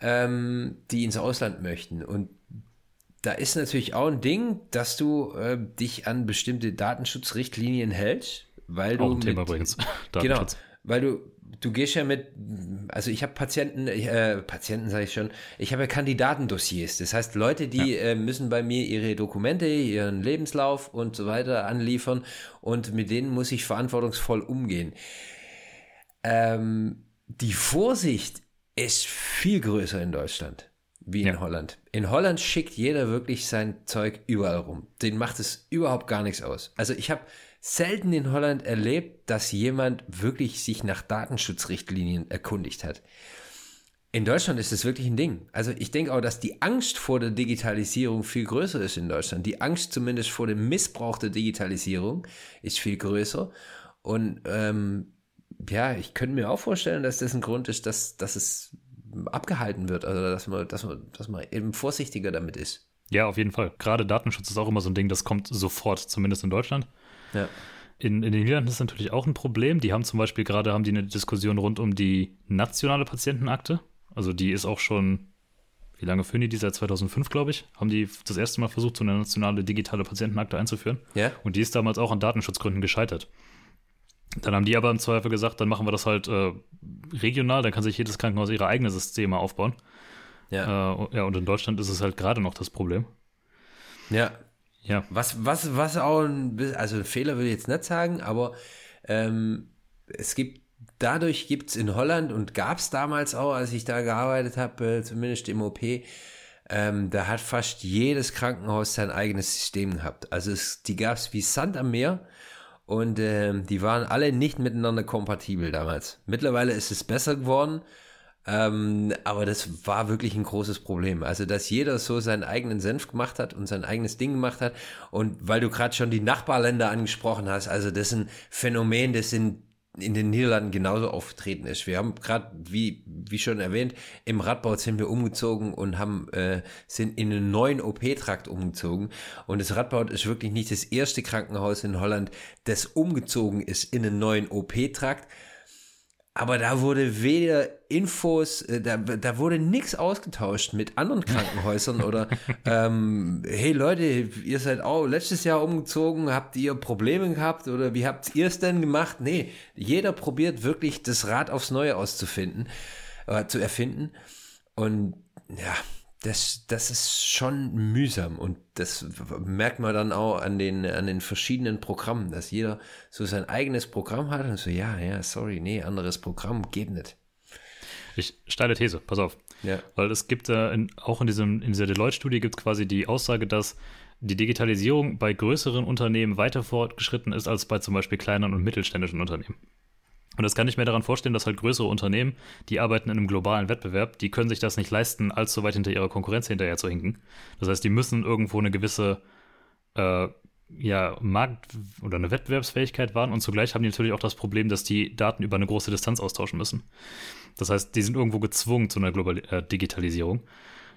ähm, die ins Ausland möchten. Und da ist natürlich auch ein Ding, dass du äh, dich an bestimmte Datenschutzrichtlinien hältst, weil du. Auch ein Thema übrigens. Genau, weil du du gehst ja mit, also ich habe Patienten, äh, Patienten sage ich schon, ich habe ja Kandidatendossiers. Das heißt, Leute, die ja. äh, müssen bei mir ihre Dokumente, ihren Lebenslauf und so weiter anliefern und mit denen muss ich verantwortungsvoll umgehen. Ähm, die Vorsicht ist viel größer in Deutschland wie in ja. Holland. In Holland schickt jeder wirklich sein Zeug überall rum. Den macht es überhaupt gar nichts aus. Also ich habe selten in Holland erlebt, dass jemand wirklich sich nach Datenschutzrichtlinien erkundigt hat. In Deutschland ist das wirklich ein Ding. Also ich denke auch, dass die Angst vor der Digitalisierung viel größer ist in Deutschland. Die Angst zumindest vor dem Missbrauch der Digitalisierung ist viel größer. Und ähm, ja, ich könnte mir auch vorstellen, dass das ein Grund ist, dass, dass es abgehalten wird, also dass man, dass man, dass man eben vorsichtiger damit ist. Ja, auf jeden Fall. Gerade Datenschutz ist auch immer so ein Ding, das kommt sofort, zumindest in Deutschland. Ja. In, in den Niederlanden ist natürlich auch ein Problem. Die haben zum Beispiel gerade haben die eine Diskussion rund um die nationale Patientenakte. Also die ist auch schon, wie lange führen die die? Seit 2005, glaube ich, haben die das erste Mal versucht, so eine nationale digitale Patientenakte einzuführen. Ja. Und die ist damals auch an Datenschutzgründen gescheitert. Dann haben die aber im Zweifel gesagt, dann machen wir das halt äh, regional, dann kann sich jedes Krankenhaus ihre eigenen Systeme aufbauen. Ja. Äh, ja, und in Deutschland ist es halt gerade noch das Problem. Ja. Ja. Was, was, was auch ein bisschen, also ein Fehler will ich jetzt nicht sagen, aber ähm, es gibt, dadurch gibt es in Holland und gab es damals auch, als ich da gearbeitet habe, äh, zumindest im OP, ähm, da hat fast jedes Krankenhaus sein eigenes System gehabt. Also es, die gab es wie Sand am Meer und ähm, die waren alle nicht miteinander kompatibel damals. Mittlerweile ist es besser geworden. Ähm, aber das war wirklich ein großes Problem. Also, dass jeder so seinen eigenen Senf gemacht hat und sein eigenes Ding gemacht hat. Und weil du gerade schon die Nachbarländer angesprochen hast, also das ist ein Phänomen, das sind in den Niederlanden genauso aufgetreten ist. Wir haben gerade, wie, wie schon erwähnt, im Radbau sind wir umgezogen und haben, äh, sind in einen neuen OP-Trakt umgezogen. Und das Radbau ist wirklich nicht das erste Krankenhaus in Holland, das umgezogen ist in einen neuen OP-Trakt, aber da wurde weder Infos, äh, da, da wurde nichts ausgetauscht mit anderen Krankenhäusern oder ähm, hey Leute, ihr seid auch letztes Jahr umgezogen, habt ihr Probleme gehabt oder wie habt ihr es denn gemacht? Nee, jeder probiert wirklich das Rad aufs Neue auszufinden, äh, zu erfinden. Und ja, das, das ist schon mühsam und das merkt man dann auch an den, an den verschiedenen Programmen, dass jeder so sein eigenes Programm hat und so, ja, ja, sorry, nee, anderes Programm geht nicht. Ich steile These, pass auf. Ja. Weil es gibt äh, in, auch in, diesem, in dieser Deloitte-Studie gibt es quasi die Aussage, dass die Digitalisierung bei größeren Unternehmen weiter fortgeschritten ist als bei zum Beispiel kleineren und mittelständischen Unternehmen. Und das kann ich mir daran vorstellen, dass halt größere Unternehmen, die arbeiten in einem globalen Wettbewerb, die können sich das nicht leisten, allzu weit hinter ihrer Konkurrenz hinterher zu hinken. Das heißt, die müssen irgendwo eine gewisse äh, ja, Markt- oder eine Wettbewerbsfähigkeit wahren und zugleich haben die natürlich auch das Problem, dass die Daten über eine große Distanz austauschen müssen. Das heißt, die sind irgendwo gezwungen zu einer Global äh, Digitalisierung.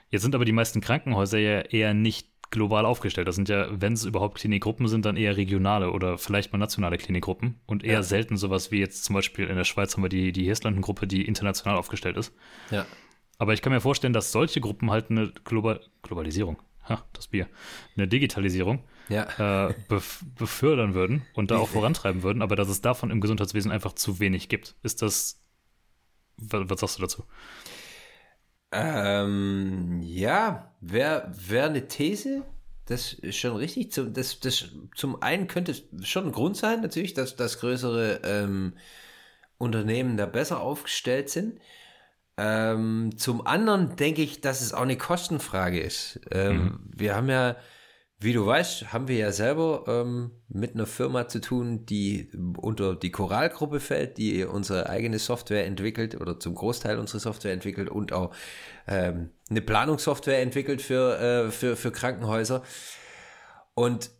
Jetzt sind aber die meisten Krankenhäuser ja eher nicht global aufgestellt. Das sind ja, wenn es überhaupt Klinikgruppen sind, dann eher regionale oder vielleicht mal nationale Klinikgruppen und eher ja. selten sowas wie jetzt zum Beispiel in der Schweiz haben wir die, die Hirslanden-Gruppe, die international aufgestellt ist. Ja. Aber ich kann mir vorstellen, dass solche Gruppen halt eine Global Globalisierung, ha, das Bier, eine Digitalisierung ja. äh, bef befördern würden und da auch vorantreiben würden, aber dass es davon im Gesundheitswesen einfach zu wenig gibt. Ist das, was, was sagst du dazu? Ähm, ja, wäre wär eine These. Das ist schon richtig. Das, das, zum einen könnte es schon ein Grund sein, natürlich, dass, dass größere ähm, Unternehmen da besser aufgestellt sind. Ähm, zum anderen denke ich, dass es auch eine Kostenfrage ist. Ähm, mhm. Wir haben ja wie du weißt, haben wir ja selber ähm, mit einer Firma zu tun, die unter die Choralgruppe fällt, die unsere eigene Software entwickelt oder zum Großteil unsere Software entwickelt und auch ähm, eine Planungssoftware entwickelt für, äh, für, für Krankenhäuser. Und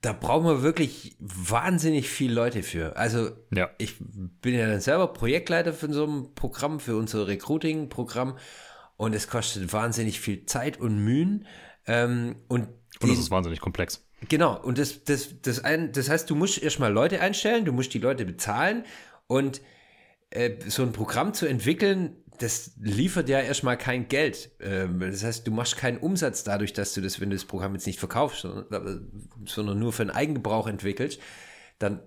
da brauchen wir wirklich wahnsinnig viele Leute für. Also ja. ich bin ja dann selber Projektleiter für so ein Programm, für unser Recruiting-Programm und es kostet wahnsinnig viel Zeit und Mühen. Ähm, und und das ist wahnsinnig komplex. Genau, und das, das, das, ein, das heißt, du musst erstmal Leute einstellen, du musst die Leute bezahlen und äh, so ein Programm zu entwickeln, das liefert ja erstmal kein Geld. Ähm, das heißt, du machst keinen Umsatz dadurch, dass du das, wenn du das Programm jetzt nicht verkaufst, sondern, sondern nur für den Eigengebrauch entwickelst, dann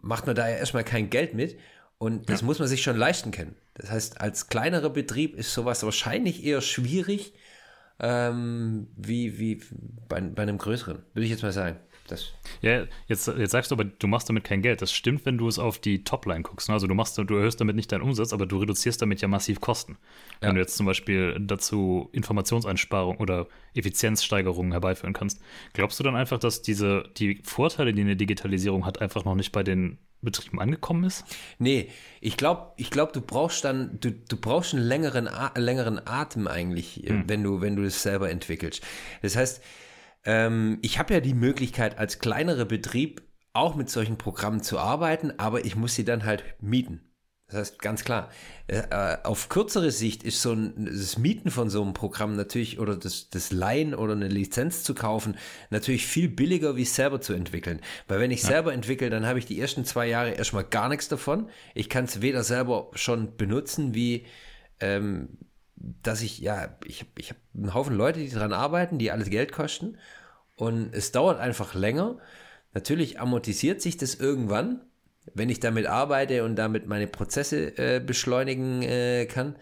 macht man da ja erstmal kein Geld mit. Und das ja. muss man sich schon leisten können. Das heißt, als kleinerer Betrieb ist sowas wahrscheinlich eher schwierig, ähm, wie, wie bei, bei einem größeren, würde ich jetzt mal sagen. Das. Ja, jetzt, jetzt sagst du aber, du machst damit kein Geld. Das stimmt, wenn du es auf die Topline guckst. Ne? Also du machst, du erhöhst damit nicht deinen Umsatz, aber du reduzierst damit ja massiv Kosten. Ja. Wenn du jetzt zum Beispiel dazu Informationseinsparung oder Effizienzsteigerungen herbeiführen kannst. Glaubst du dann einfach, dass diese, die Vorteile, die eine Digitalisierung hat, einfach noch nicht bei den Betrieben angekommen ist? Nee, ich glaube, ich glaub, du brauchst dann, du, du brauchst einen längeren, längeren Atem eigentlich, hm. wenn du, wenn du es selber entwickelst. Das heißt, ähm, ich habe ja die Möglichkeit, als kleinerer Betrieb auch mit solchen Programmen zu arbeiten, aber ich muss sie dann halt mieten. Das heißt, ganz klar, äh, äh, auf kürzere Sicht ist so ein, das Mieten von so einem Programm natürlich oder das, das Leihen oder eine Lizenz zu kaufen natürlich viel billiger, wie es selber zu entwickeln. Weil wenn ich ja. selber entwickle, dann habe ich die ersten zwei Jahre erstmal gar nichts davon. Ich kann es weder selber schon benutzen, wie ähm, dass ich, ja, ich habe ich hab einen Haufen Leute, die daran arbeiten, die alles Geld kosten. Und es dauert einfach länger. Natürlich amortisiert sich das irgendwann wenn ich damit arbeite und damit meine Prozesse äh, beschleunigen äh, kann.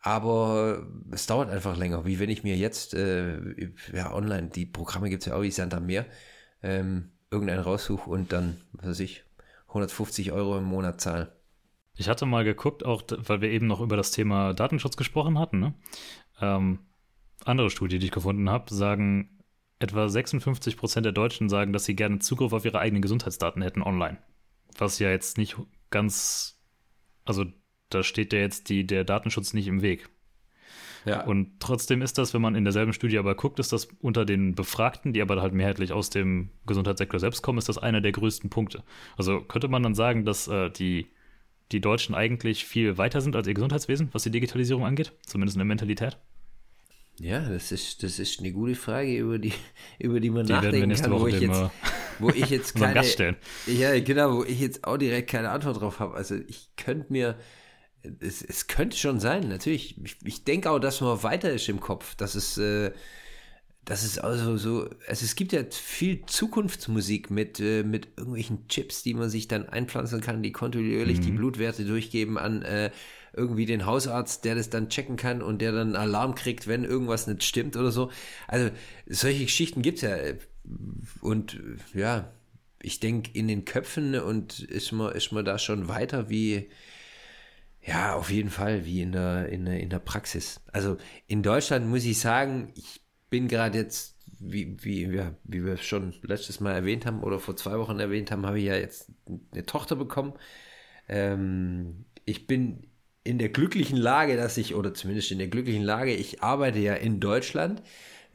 Aber es dauert einfach länger, wie wenn ich mir jetzt, äh, ja, online, die Programme gibt es ja auch wie Sand am Meer, ähm, irgendeinen raussuche und dann, was weiß ich, 150 Euro im Monat zahle. Ich hatte mal geguckt, auch weil wir eben noch über das Thema Datenschutz gesprochen hatten. Ne? Ähm, andere Studie, die ich gefunden habe, sagen, etwa 56 Prozent der Deutschen sagen, dass sie gerne Zugriff auf ihre eigenen Gesundheitsdaten hätten online was ja jetzt nicht ganz, also da steht ja jetzt die, der Datenschutz nicht im Weg. Ja. Und trotzdem ist das, wenn man in derselben Studie aber guckt, ist das unter den Befragten, die aber halt mehrheitlich aus dem Gesundheitssektor selbst kommen, ist das einer der größten Punkte. Also könnte man dann sagen, dass äh, die, die Deutschen eigentlich viel weiter sind als ihr Gesundheitswesen, was die Digitalisierung angeht, zumindest in der Mentalität? Ja, das ist, das ist eine gute Frage, über die, über die man Die nachdenken kann, wo Woche ich, dem, jetzt, wo ich jetzt keine, Gast stellen. ja, genau, wo ich jetzt auch direkt keine Antwort drauf habe. Also ich könnte mir, es, es könnte schon sein, natürlich. Ich, ich denke auch, dass man weiter ist im Kopf. Das ist, äh, das ist also so, also es gibt ja viel Zukunftsmusik mit, äh, mit irgendwelchen Chips, die man sich dann einpflanzen kann, die kontinuierlich die Blutwerte durchgeben an äh, irgendwie den Hausarzt, der das dann checken kann und der dann Alarm kriegt, wenn irgendwas nicht stimmt oder so. Also solche Geschichten gibt's ja. äh, Und äh, ja, ich denke in den Köpfen und ist man, ist man da schon weiter wie, ja, auf jeden Fall, wie in der, in der, in der Praxis. Also in Deutschland muss ich sagen, ich bin gerade jetzt, wie, wie, ja, wie wir schon letztes Mal erwähnt haben oder vor zwei Wochen erwähnt haben, habe ich ja jetzt eine Tochter bekommen. Ähm, ich bin in der glücklichen Lage, dass ich, oder zumindest in der glücklichen Lage, ich arbeite ja in Deutschland.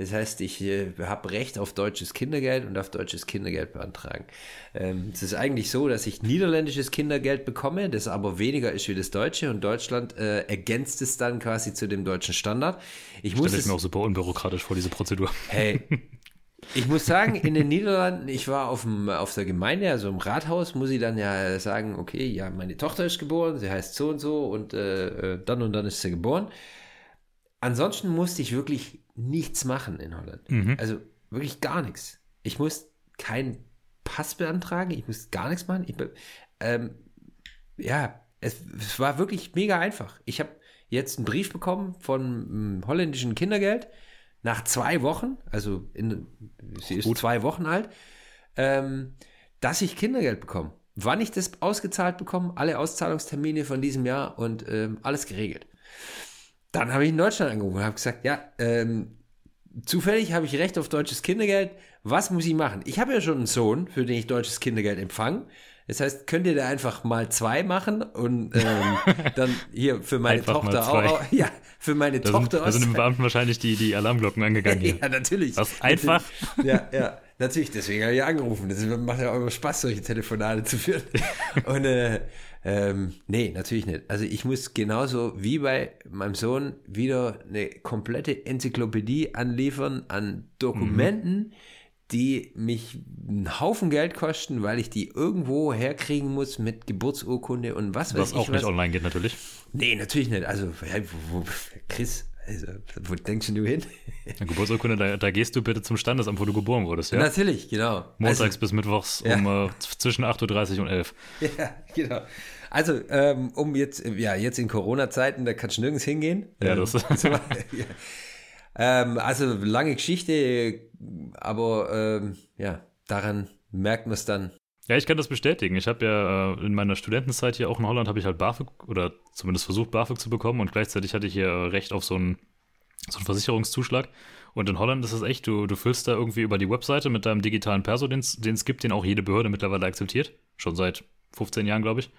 Das heißt, ich äh, habe Recht auf deutsches Kindergeld und darf deutsches Kindergeld beantragen. Ähm, es ist eigentlich so, dass ich niederländisches Kindergeld bekomme, das aber weniger ist wie das deutsche und Deutschland äh, ergänzt es dann quasi zu dem deutschen Standard. Ich muss ich es, mir auch super unbürokratisch vor, diese Prozedur. Hey, ich muss sagen, in den Niederlanden, ich war auf, dem, auf der Gemeinde, also im Rathaus, muss ich dann ja sagen, okay, ja, meine Tochter ist geboren, sie heißt so und so und äh, äh, dann und dann ist sie geboren. Ansonsten musste ich wirklich nichts machen in Holland. Mhm. Also wirklich gar nichts. Ich muss keinen Pass beantragen, ich muss gar nichts machen. Ich, ähm, ja, es, es war wirklich mega einfach. Ich habe jetzt einen Brief bekommen von holländischen Kindergeld nach zwei Wochen, also in, sie ist Gut. zwei Wochen alt, ähm, dass ich Kindergeld bekomme. Wann ich das ausgezahlt bekomme, alle Auszahlungstermine von diesem Jahr und ähm, alles geregelt. Dann habe ich in Deutschland angerufen und habe gesagt, ja, ähm, zufällig habe ich Recht auf deutsches Kindergeld. Was muss ich machen? Ich habe ja schon einen Sohn, für den ich deutsches Kindergeld empfange. Das heißt, könnt ihr da einfach mal zwei machen und ähm, dann hier für meine Einfach Tochter auch, auch, ja, für meine Da sind, Tochter da sind dem auszahlen. Beamten wahrscheinlich die, die Alarmglocken angegangen hier. Ja, natürlich. Was, einfach? Ja, ja, natürlich. Deswegen habe ich angerufen. Das macht ja auch immer Spaß, solche Telefonate zu führen. Und äh, ähm, nee, natürlich nicht. Also ich muss genauso wie bei meinem Sohn wieder eine komplette Enzyklopädie anliefern an Dokumenten, die mich einen Haufen Geld kosten, weil ich die irgendwo herkriegen muss mit Geburtsurkunde und was weiß Was ich auch was. nicht online geht, natürlich. Nee, natürlich nicht. Also, Chris, also, wo denkst du hin? Geburtsurkunde, da, da gehst du bitte zum Standesamt, wo du geboren wurdest, ja? Natürlich, genau. Montags bis Mittwochs Ja. um äh, zwischen 8.30 Uhr und 11 Ja, genau. Also, ähm, um jetzt, ja, jetzt in Corona-Zeiten, da kannst du nirgends hingehen. Ja, Ähm, das- so, ja. ähm, also, lange Geschichte, aber ähm, ja, daran merkt man es dann. Ja, ich kann das bestätigen. Ich habe ja äh, in meiner Studentenzeit hier auch in Holland habe ich halt BAföG oder zumindest versucht BAföG zu bekommen und gleichzeitig hatte ich hier äh, Recht auf so einen, so einen Versicherungszuschlag. Und in Holland ist es echt, du, du füllst da irgendwie über die Webseite mit deinem digitalen Perso, den es gibt, den auch jede Behörde mittlerweile akzeptiert, schon seit 15 Jahren, glaube ich,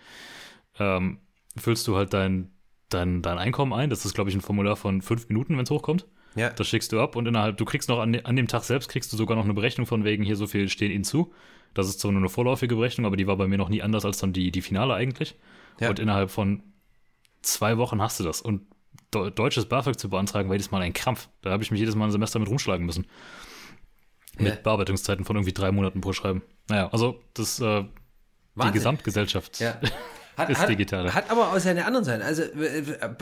ähm, füllst du halt dein, dein, dein Einkommen ein. Das ist, glaube ich, ein Formular von fünf Minuten, wenn es hochkommt. Ja, Das schickst du ab und innerhalb, du kriegst noch an, an dem Tag selbst, kriegst du sogar noch eine Berechnung von wegen, hier so viel stehen ihnen zu. Das ist zwar nur eine vorläufige Berechnung, aber die war bei mir noch nie anders als dann die, die finale eigentlich. Ja. Und innerhalb von zwei Wochen hast du das. Und de deutsches BAföG zu beantragen, war jedes Mal ein Krampf. Da habe ich mich jedes Mal ein Semester mit rumschlagen müssen. Mit Ja. Bearbeitungszeiten von irgendwie drei Monaten pro Schreiben. Naja, also das, äh, die. Gesamtgesellschaft Ja. Hat, ist hat, digitaler. Hat aber auch seine anderen Seiten. Also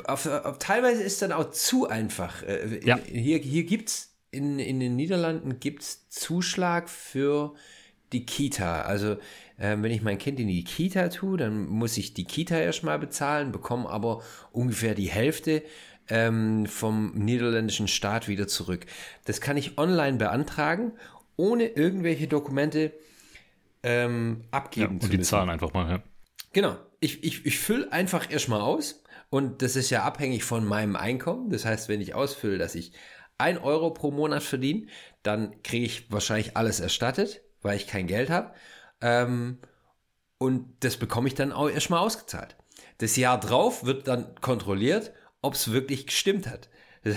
auf, auf, teilweise ist dann auch zu einfach. Äh, Ja. Hier, hier gibt es in, in den Niederlanden gibt's Zuschlag für die Kita. Also äh, wenn ich mein Kind in die Kita tue, dann muss ich die Kita erstmal bezahlen, bekomme aber ungefähr die Hälfte ähm, vom niederländischen Staat wieder zurück. Das kann ich online beantragen, ohne irgendwelche Dokumente ähm, ja, abgeben zu und die müssen. Zahlen einfach mal, ja. Genau. Ich, ich, ich fülle einfach erstmal aus und das ist ja abhängig von meinem Einkommen. Das heißt, wenn ich ausfülle, dass ich ein Euro pro Monat verdiene, dann kriege ich wahrscheinlich alles erstattet, weil ich kein Geld habe. Ähm, und das bekomme ich dann auch erstmal ausgezahlt. Das Jahr drauf wird dann kontrolliert, ob es wirklich gestimmt hat.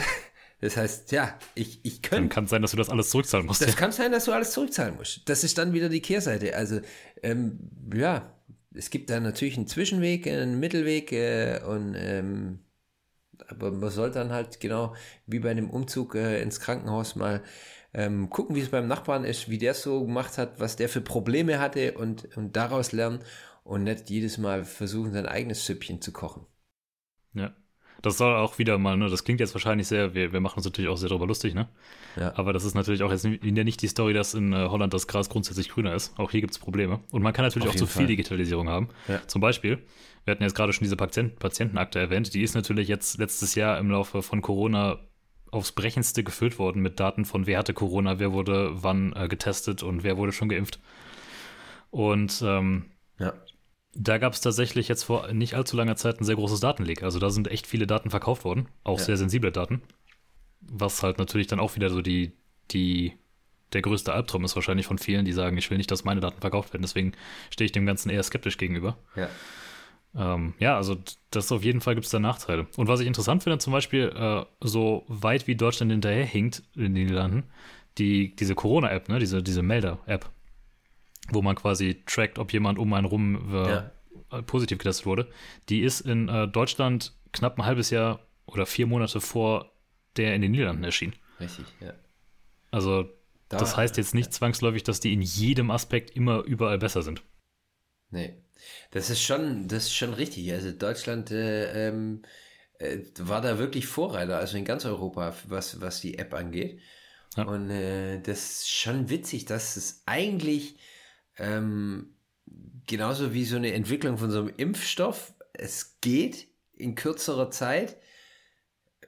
Das heißt, ja, ich, ich könnte. Dann kann es sein, dass du das alles zurückzahlen musst. Das ja. kann sein, dass du alles zurückzahlen musst. Das ist dann wieder die Kehrseite. Also, ähm, ja, es gibt da natürlich einen Zwischenweg, einen Mittelweg äh, und ähm, aber man soll dann halt genau wie bei einem Umzug äh, ins Krankenhaus mal ähm, gucken, wie es beim Nachbarn ist, wie der so gemacht hat, was der für Probleme hatte und, und daraus lernen und nicht jedes Mal versuchen, sein eigenes Süppchen zu kochen. Ja. Das soll auch wieder mal, ne, das klingt jetzt wahrscheinlich sehr, wir, wir machen uns natürlich auch sehr darüber lustig, ne? Ja. Aber das ist natürlich auch jetzt nicht die Story, dass in äh, Holland das Gras grundsätzlich grüner ist. Auch hier gibt es Probleme. Und man kann natürlich Auf auch zu viel Digitalisierung haben. Ja. Zum Beispiel, wir hatten jetzt gerade schon diese Patient Patientenakte erwähnt, die ist natürlich jetzt letztes Jahr im Laufe von Corona aufs Brechendste gefüllt worden mit Daten von wer hatte Corona, wer wurde wann äh, getestet und wer wurde schon geimpft. Und ähm, ja. Da gab es tatsächlich jetzt vor nicht allzu langer Zeit ein sehr großes Datenleak. Also da sind echt viele Daten verkauft worden, auch ja. sehr sensible Daten. Was halt natürlich dann auch wieder so die, die, der größte Albtraum ist wahrscheinlich von vielen, die sagen, ich will nicht, dass meine Daten verkauft werden. Deswegen stehe ich dem Ganzen eher skeptisch gegenüber. Ja. Ähm, ja, also das auf jeden Fall gibt es da Nachteile. Und was ich interessant finde, zum Beispiel, äh, so weit wie Deutschland hinterher hinkt in den Niederlanden, die, diese Corona-App, ne, diese, diese Melder-App, wo man quasi trackt, ob jemand um einen rum äh, ja. positiv getestet wurde, die ist in äh, Deutschland knapp ein halbes Jahr oder vier Monate vor der in den Niederlanden erschien. Richtig, ja. Also, da, das heißt jetzt nicht ja. zwangsläufig, dass die in jedem Aspekt immer überall besser sind. Nee. Das ist schon, das ist schon richtig. Also Deutschland äh, ähm, äh, war da wirklich Vorreiter, also in ganz Europa, was, was die App angeht. Ja. Und äh, das ist schon witzig, dass es eigentlich ähm, genauso wie so eine Entwicklung von so einem Impfstoff, es geht in kürzerer Zeit,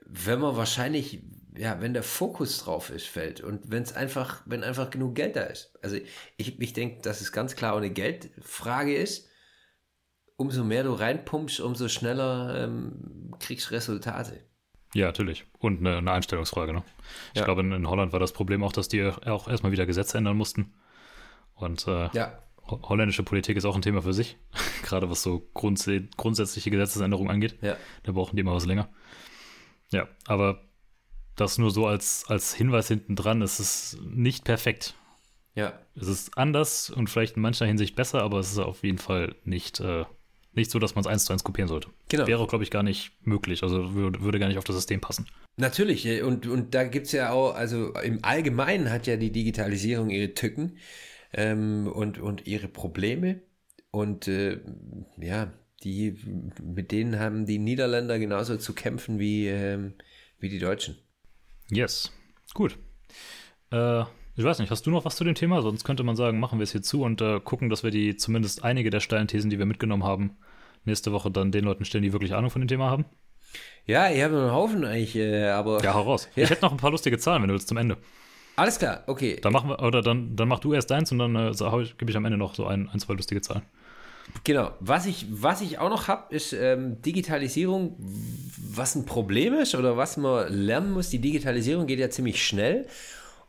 wenn man wahrscheinlich, ja, wenn der Fokus drauf ist, fällt und wenn es einfach, wenn einfach genug Geld da ist. Also ich, ich denke, dass es ganz klar eine Geldfrage ist umso mehr du reinpumpst, umso schneller ähm, kriegst du Resultate. Ja, natürlich. Und eine, eine Einstellungsfrage. Ne? Ich ja. glaube, in, in, Holland war das Problem auch, dass die auch erstmal wieder Gesetze ändern mussten. Und äh, ja. holländische Politik ist auch ein Thema für sich, gerade was so grunds grundsätzliche Gesetzesänderungen angeht. Ja. Da brauchen die immer was länger. Ja, aber das nur so als, als Hinweis hinten dran, es ist nicht perfekt. Ja. Es ist anders und vielleicht in mancher Hinsicht besser, aber es ist auf jeden Fall nicht äh, nicht so, dass man es eins zu eins kopieren sollte. Genau. Wäre, glaube ich, gar nicht möglich. Also würde, würde gar nicht auf das System passen. Natürlich. Äh, und, und da gibt es ja auch, also im Allgemeinen hat ja die Digitalisierung ihre Tücken ähm, und, und ihre Probleme. Und äh, ja, die, mit denen haben die Niederländer genauso zu kämpfen wie, ähm, wie die Deutschen. Yes. Gut. Äh, ich weiß nicht, hast du noch was zu dem Thema? Sonst könnte man sagen, machen wir es hier zu und äh, gucken, dass wir die zumindest einige der steilen Thesen, die wir mitgenommen haben, nächste Woche dann den Leuten stellen, die wirklich Ahnung von dem Thema haben. Ja, ich habe einen Haufen eigentlich, äh, aber. Ja, hau raus. Ja. Ich hätte noch ein paar lustige Zahlen, wenn du willst, zum Ende. Alles klar, okay. Dann machen wir, oder dann, dann mach du erst deins und dann äh, gebe ich am Ende noch so ein, ein, zwei lustige Zahlen. Genau. Was ich, was ich auch noch habe, ist ähm, Digitalisierung, was ein Problem ist oder was man lernen muss. Die Digitalisierung geht ja ziemlich schnell.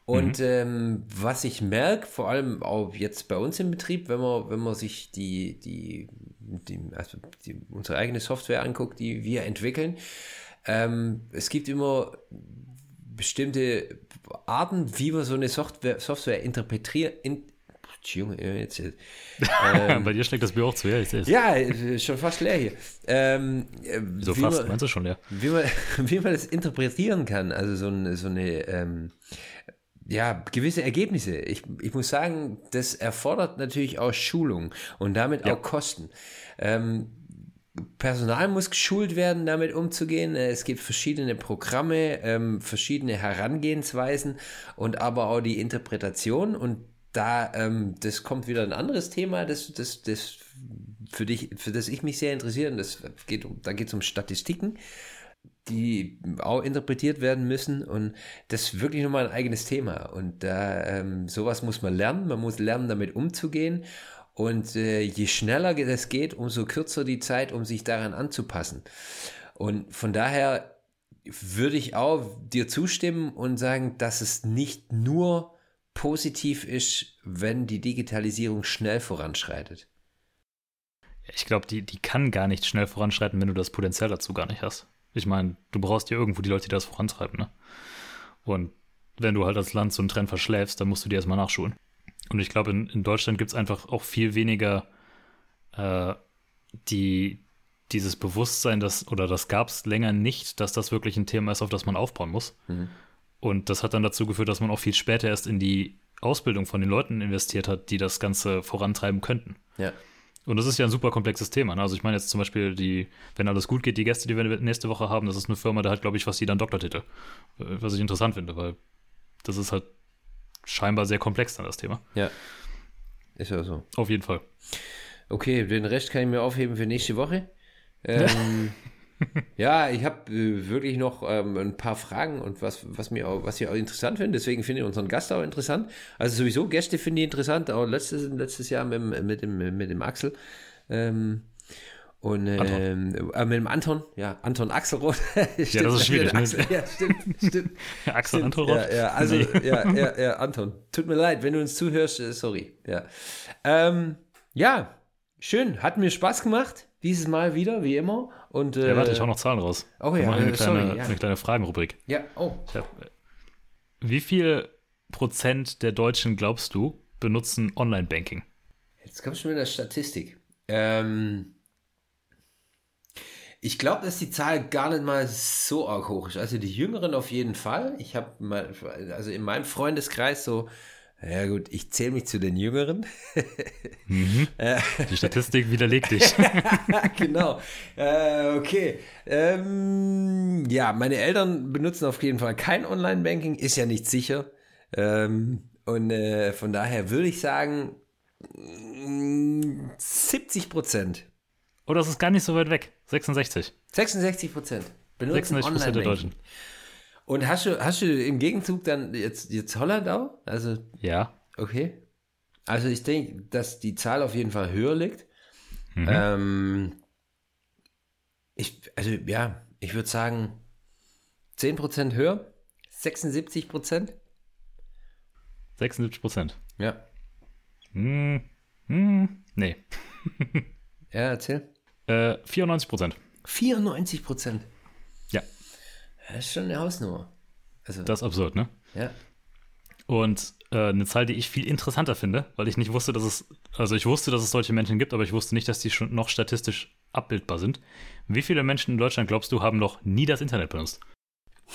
Und mhm. ähm, was ich merke, vor allem auch jetzt bei uns im Betrieb, wenn man, wenn man sich die, die, die, also die unsere eigene Software anguckt, die wir entwickeln, ähm, es gibt immer bestimmte Arten, wie man so eine Software, Software interpretiert. In, Junge, jetzt, jetzt. Ähm, Bei dir schlägt das Bier auch zu, ja, ich. Ja, schon fast leer hier. Ähm, so fast, man, meinst du schon, ja. Wie man, wie man das interpretieren kann, also so eine, so eine ähm, ja, gewisse Ergebnisse. Ich, ich muss sagen, das erfordert natürlich auch Schulung und damit ja. auch Kosten. Ähm, Personal muss geschult werden, damit umzugehen. Es gibt verschiedene Programme, ähm, verschiedene Herangehensweisen und aber auch die Interpretation. Und da, ähm, das kommt wieder ein anderes Thema, das, das, das für dich, für das ich mich sehr interessiere. Und das geht da geht es um Statistiken die auch interpretiert werden müssen und das ist wirklich nochmal ein eigenes Thema und da ähm, sowas muss man lernen, man muss lernen damit umzugehen und äh, je schneller das geht, umso kürzer die Zeit, um sich daran anzupassen und von daher würde ich auch dir zustimmen und sagen, dass es nicht nur positiv ist, wenn die Digitalisierung schnell voranschreitet. Ich glaube, die, die kann gar nicht schnell voranschreiten, wenn du das Potenzial dazu gar nicht hast. Ich meine, du brauchst ja irgendwo die Leute, die das vorantreiben, ne? Und wenn du halt als Land so einen Trend verschläfst, dann musst du dir erstmal nachschulen. Und ich glaube, in, in Deutschland gibt es einfach auch viel weniger äh, die, dieses Bewusstsein, dass, oder das gab es länger nicht, dass das wirklich ein Thema ist, auf das man aufbauen muss. Mhm. Und das hat dann dazu geführt, dass man auch viel später erst in die Ausbildung von den Leuten investiert hat, die das Ganze vorantreiben könnten. Ja. Und das ist ja ein super komplexes Thema. Ne? Also ich meine jetzt zum Beispiel die, wenn alles gut geht, die Gäste, die wir nächste Woche haben, das ist eine Firma, da hat, glaube ich, fast jeder einen Doktortitel. Äh, was ich interessant finde, weil das ist halt scheinbar sehr komplex dann das Thema. Ja. Ist ja so. Auf jeden Fall. Okay, den Rest kann ich mir aufheben für nächste Woche. Ähm, ja, ich habe äh, wirklich noch ähm, ein paar Fragen und was, was mir auch, was ich auch interessant finde. Deswegen finde ich unseren Gast auch interessant. Also sowieso Gäste finde ich interessant. Auch letztes, letztes Jahr mit, mit, dem, mit dem Axel. Ähm, und ähm, äh, mit dem Anton, ja, Anton Axelrod. ja, das ist schwierig. Ne? Axel, ja, stimmt, stimmt. Axel Anton Ja, ja, also, nee. ja, ja, ja, Anton. Tut mir leid, wenn du uns zuhörst, äh, sorry. Ja, ähm, ja schön, hat mir Spaß gemacht. Dieses Mal wieder, wie immer. Und, äh, ja, warte, ich hau noch Zahlen raus. Oh ja, eine, äh, sorry, kleine, ja. eine kleine Fragenrubrik. Ja, oh. Hab, wie viel Prozent der Deutschen, glaubst du, benutzen Online-Banking? Jetzt kommst du mit der Statistik. Ähm, ich glaube, dass die Zahl gar nicht mal so arg hoch ist. Also die Jüngeren auf jeden Fall. Ich habe mal, also in meinem Freundeskreis so ja gut, ich zähle mich zu den Jüngeren. Mhm. Die Statistik widerlegt dich. genau. Äh, okay. Ähm, ja, meine Eltern benutzen auf jeden Fall kein Online-Banking, ist ja nicht sicher. Ähm, und äh, von daher würde ich sagen 70 Prozent. Oh, das ist gar nicht so weit weg. 66. 66 Prozent. 66 Prozent der Deutschen. Und hast du, hast du im Gegenzug dann jetzt, jetzt Holland auch? Also, ja. Okay. Also ich denke, dass die Zahl auf jeden Fall höher liegt. Mhm. Ähm, ich, also ja, ich würde sagen 10% höher, 76%. 76%. Ja. Hm, hm, nee. ja, erzähl. Äh, 94%. 94%? Ja. Das ist schon eine Hausnummer. Also, das ist absurd, ne? Ja. Und äh, eine Zahl, die ich viel interessanter finde, weil ich nicht wusste, dass es, also ich wusste, dass es solche Menschen gibt, aber ich wusste nicht, dass die schon noch statistisch abbildbar sind. Wie viele Menschen in Deutschland, glaubst du, haben noch nie das Internet benutzt?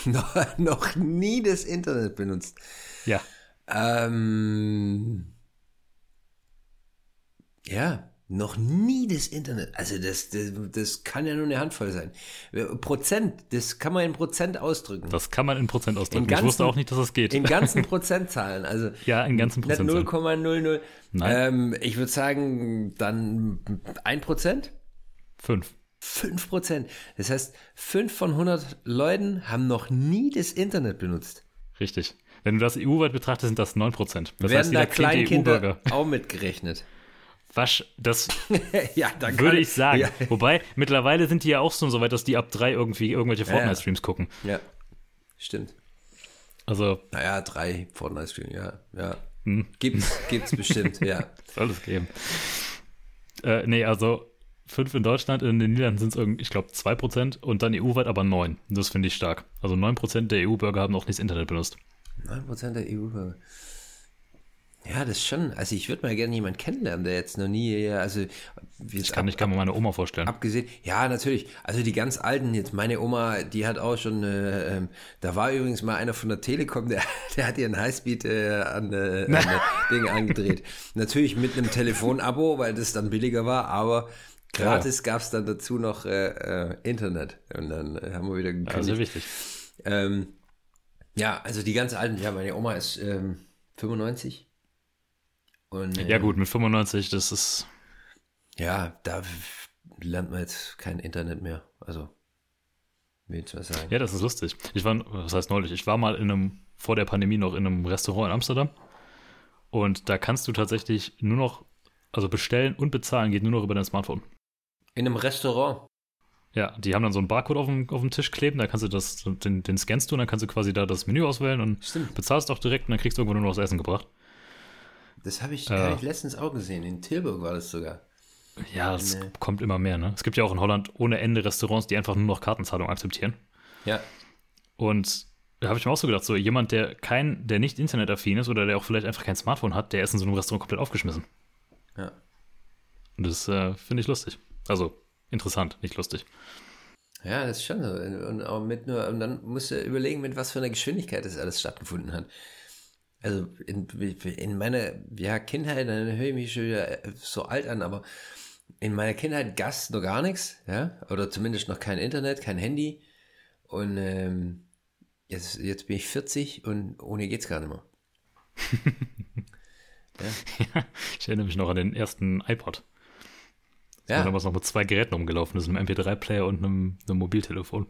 noch, noch nie das Internet benutzt? Ja. Ähm, ja, noch nie das Internet. Also das, das, das kann ja nur eine Handvoll sein. Prozent, das kann man in Prozent ausdrücken. Das kann man in Prozent ausdrücken. Ganzen, ich wusste auch nicht, dass das geht. In ganzen Prozentzahlen. Also ja, in ganzen Prozentzahlen. 0,00. Ähm, ich würde sagen, dann ein Prozent? Fünf. Fünf Prozent. Das heißt, fünf von 100 Leuten haben noch nie das Internet benutzt. Richtig. Wenn du das EU-weit betrachtest, sind das 9 Prozent. Das Werden heißt, da Kleinkinder auch mitgerechnet. Was, das ja, würde ich sagen. Ja. Wobei, mittlerweile sind die ja auch schon so weit, dass die ab drei irgendwie irgendwelche Fortnite-Streams gucken. Ja, stimmt. Also. Naja, drei Fortnite-Streams, ja. ja. Hm. Gibt's, gibt's bestimmt, ja. Soll es geben. Äh, nee, also fünf in Deutschland, in den Niederlanden sind es irgendwie, ich glaube, zwei Prozent und dann EU-weit aber neun. Das finde ich stark. Also neun Prozent der EU-Bürger haben noch nicht das Internet benutzt. Neun Prozent der EU-Bürger. Ja, das schon. Also ich würde mal gerne jemanden kennenlernen, der jetzt noch nie, also ich kann, ich kann mir meine Oma vorstellen. Abgesehen, ja, natürlich. Also die ganz alten, jetzt meine Oma, die hat auch schon, äh, ähm, da war übrigens mal einer von der Telekom, der, der hat ihren Highspeed äh, an, äh, an Dinge angedreht. Natürlich mit einem Telefonabo, weil das dann billiger war, aber gratis ja. gab es dann dazu noch äh, äh, Internet. Und dann äh, haben wir wieder gekündigt. Also wichtig. Ähm, ja, also die ganz alten, ja, meine Oma ist ähm, 95. Und, ja, gut, mit 95, das ist. Ja, da lernt man jetzt kein Internet mehr. Also, wie ich was sagen. Ja, das ist lustig. Ich war, was heißt neulich? Ich war mal in einem, vor der Pandemie noch in einem Restaurant in Amsterdam. Und da kannst du tatsächlich nur noch, also bestellen und bezahlen geht nur noch über dein Smartphone. In einem Restaurant? Ja, die haben dann so einen Barcode auf dem, auf dem Tisch kleben, da kannst du das, den, den scannst du und dann kannst du quasi da das Menü auswählen und Stimmt. bezahlst auch direkt und dann kriegst du irgendwo nur noch das Essen gebracht. Das habe ich, äh, ich letztens auch gesehen. In Tilburg war das sogar. Ja, es nee. kommt immer mehr, ne? Es gibt ja auch in Holland ohne Ende Restaurants, die einfach nur noch Kartenzahlung akzeptieren. Ja. Und da habe ich mir auch so gedacht, so jemand, der kein, der nicht internetaffin ist oder der auch vielleicht einfach kein Smartphone hat, der ist in so einem Restaurant komplett aufgeschmissen. Ja. Und das äh, finde ich lustig. Also interessant, nicht lustig. Ja, das ist schon so. Und, auch mit nur, und dann musst du überlegen, mit was für einer Geschwindigkeit das alles stattgefunden hat. Also in, in meiner ja, Kindheit, dann höre ich mich schon wieder äh, so alt an, aber in meiner Kindheit Gast noch gar nichts, ja, oder zumindest noch kein Internet, kein Handy. Und ähm, jetzt, jetzt bin ich 40 und ohne geht's gar nicht mehr. ja. ja. ich erinnere mich noch an den ersten iPod. Ja. Da damals noch mit zwei Geräten rumgelaufen ist, einem MP3-Player und einem, einem Mobiltelefon.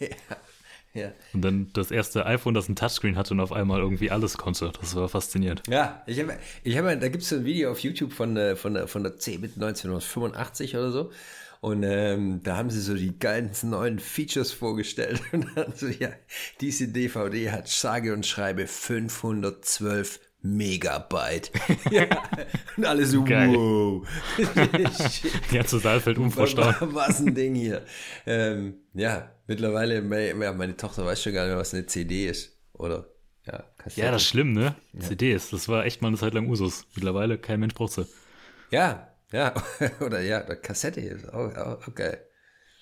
ja. Ja. Und dann das erste iPhone, das ein Touchscreen hatte und auf einmal irgendwie alles konnte. Das war faszinierend. Ja, ich habe, ich hab, da gibt es so ein Video auf YouTube von, äh, von, der, von der CeBIT 1985 oder so. Und ähm, da haben sie so die ganzen neuen Features vorgestellt. Und dann so, ja, diese DVD hat sage und schreibe 512 Megabyte. ja. Und alle so, Geil. wow. Ganze Saal fällt unvorstellbar. Was ein Ding hier. Ähm, ja, mittlerweile, meine Tochter weiß schon gar nicht mehr, was eine CD ist. Oder, ja, Kassette. Ja, das ist schlimm, ne? Ja. CDs, das war echt mal eine Zeit lang Usus. Mittlerweile kein Mensch braucht sie. Ja, ja, oder ja, Kassette ist auch, auch, auch geil.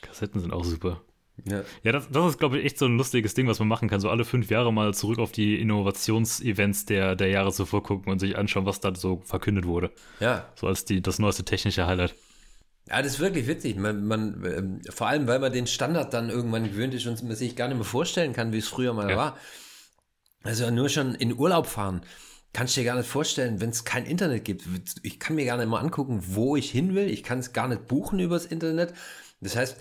Kassetten sind auch super. Ja, ja das, das ist, glaube ich, echt so ein lustiges Ding, was man machen kann. So alle fünf Jahre mal zurück auf die Innovationsevents der, der Jahre zuvor gucken und sich anschauen, was da so verkündet wurde. Ja. So als die, das neueste technische Highlight. Ja, das ist wirklich witzig. Man, man, ähm, vor allem, weil man den Standard dann irgendwann gewöhnt ist und man sich gar nicht mehr vorstellen kann, wie es früher mal ja. war. Also nur schon in Urlaub fahren. Kannst du dir gar nicht vorstellen, wenn es kein Internet gibt. Ich kann mir gar nicht mal angucken, wo ich hin will. Ich kann es gar nicht buchen übers Internet. Das heißt,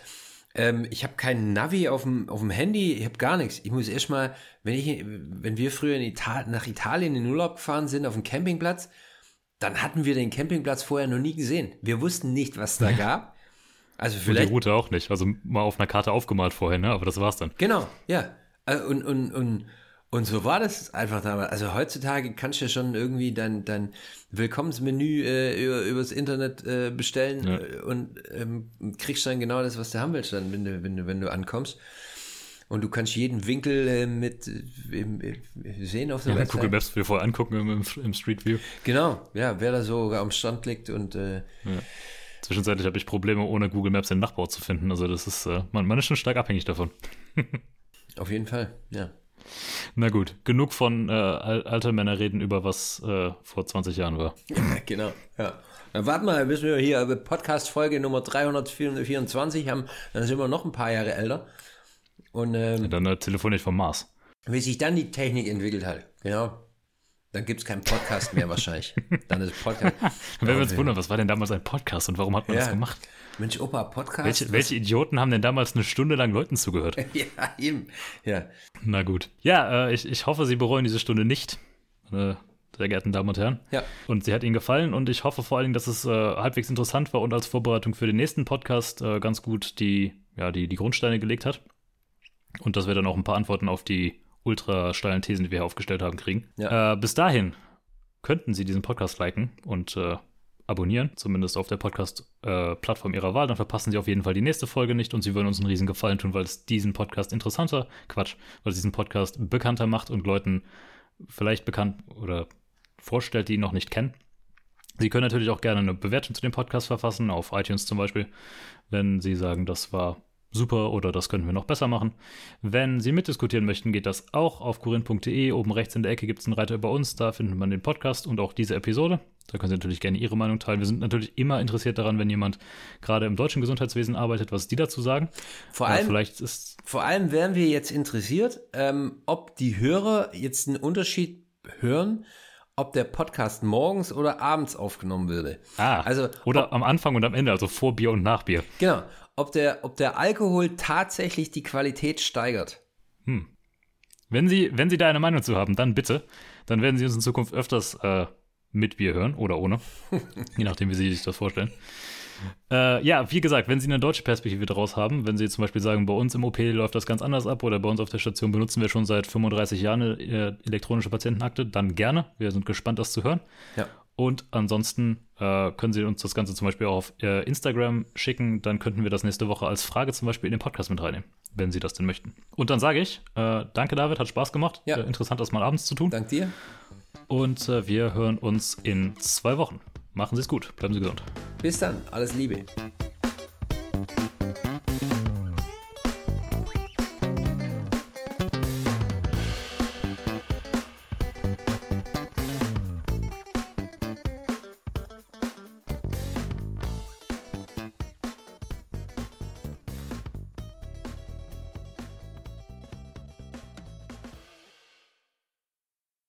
ähm, ich habe keinen Navi auf dem, auf dem Handy, ich habe gar nichts. Ich muss erstmal, wenn ich, wenn wir früher in Ital nach Italien in Urlaub gefahren sind, auf dem Campingplatz, dann hatten wir den Campingplatz vorher noch nie gesehen. Wir wussten nicht, was da gab. Also vielleicht. Und die Route auch nicht. Also mal auf einer Karte aufgemalt vorher, ne? Aber das war's dann. Genau, ja. Äh, und, und, und, und so war das einfach damals. Also heutzutage kannst du ja schon irgendwie dein, dein Willkommensmenü äh, über, übers Internet äh, bestellen ja. Und ähm, kriegst dann genau das, was du haben willst, dann, wenn du, wenn du, wenn du ankommst. Und du kannst jeden Winkel äh, mit äh, sehen auf der ja, Website. Google Maps wir vorher angucken im, im, Street View. Genau, ja, wer da so am Strand liegt und äh, ja. Zwischenzeitlich habe ich Probleme, ohne Google Maps den Nachbau zu finden. Also das ist, äh, man, man ist schon stark abhängig davon. auf jeden Fall, ja. Na gut, genug von äh, alter Männer reden über was äh, vor 20 Jahren war. Ja, genau, ja. Dann warten wir, bis wir hier Podcast-Folge Nummer 324 haben, dann sind wir noch ein paar Jahre älter. Und ähm, ja, dann äh, telefoniert vom Mars. Wie sich dann die Technik entwickelt hat, genau. Dann gibt es keinen Podcast mehr wahrscheinlich. Dann ist Podcast. Wenn wir uns wundern, was war denn damals ein Podcast und warum hat man ja. das gemacht? Mensch, Opa, Podcast. Welche, welche, Idioten haben denn damals eine Stunde lang Leuten zugehört? ja, eben. Ja. Na gut. Ja, äh, ich, ich hoffe, Sie bereuen diese Stunde nicht. Äh, sehr geehrten Damen und Herren. Ja. Und sie hat Ihnen gefallen und ich hoffe vor allen Dingen, dass es äh, halbwegs interessant war und als Vorbereitung für den nächsten Podcast äh, ganz gut die, ja, die, die Grundsteine gelegt hat. Und dass wir dann auch ein paar Antworten auf die ultra steilen Thesen, die wir hier aufgestellt haben, kriegen. Ja. Äh, bis dahin könnten Sie diesen Podcast liken und äh, abonnieren, zumindest auf der Podcast-Plattform äh, Ihrer Wahl. Dann verpassen Sie auf jeden Fall die nächste Folge nicht und Sie würden uns einen riesen Gefallen tun, weil es diesen Podcast interessanter, Quatsch, weil es diesen Podcast bekannter macht und Leuten vielleicht bekannt oder vorstellt, die ihn noch nicht kennen. Sie können natürlich auch gerne eine Bewertung zu dem Podcast verfassen, auf iTunes zum Beispiel, wenn Sie sagen, das war super oder das könnten wir noch besser machen. Wenn Sie mitdiskutieren möchten, geht das auch auf kurin.de. Oben rechts in der Ecke gibt es einen Reiter über uns, da findet man den Podcast und auch diese Episode. Da können Sie natürlich gerne Ihre Meinung teilen. Wir sind natürlich immer interessiert daran, wenn jemand gerade im deutschen Gesundheitswesen arbeitet, was die dazu sagen. Vor allem, vielleicht ist vor allem wären wir jetzt interessiert, ähm, ob die Hörer jetzt einen Unterschied hören, ob der Podcast morgens oder abends aufgenommen würde. Ah, also oder ob, am Anfang und am Ende, also vor Bier und nach Bier. Genau ob der, ob der Alkohol tatsächlich die Qualität steigert. Hm. Wenn Sie, wenn Sie da eine Meinung zu haben, dann bitte. Dann werden Sie uns in Zukunft öfters äh, mit Bier hören oder ohne. Je nachdem, wie Sie sich das vorstellen. Äh, ja, wie gesagt, wenn Sie eine deutsche Perspektive daraus haben, wenn Sie zum Beispiel sagen, bei uns im OP läuft das ganz anders ab oder bei uns auf der Station benutzen wir schon seit 35 Jahren eine äh, elektronische Patientenakte, dann gerne. Wir sind gespannt, das zu hören. Ja. Und ansonsten äh, können Sie uns das Ganze zum Beispiel auch auf äh, Instagram schicken. Dann könnten wir das nächste Woche als Frage zum Beispiel in den Podcast mit reinnehmen, wenn Sie das denn möchten. Und dann sage ich, äh, danke David, hat Spaß gemacht. Ja. Äh, interessant, das mal abends zu tun. Dank dir. Und äh, wir hören uns in zwei Wochen. Machen Sie es gut, bleiben Sie gesund. Bis dann. Alles Liebe.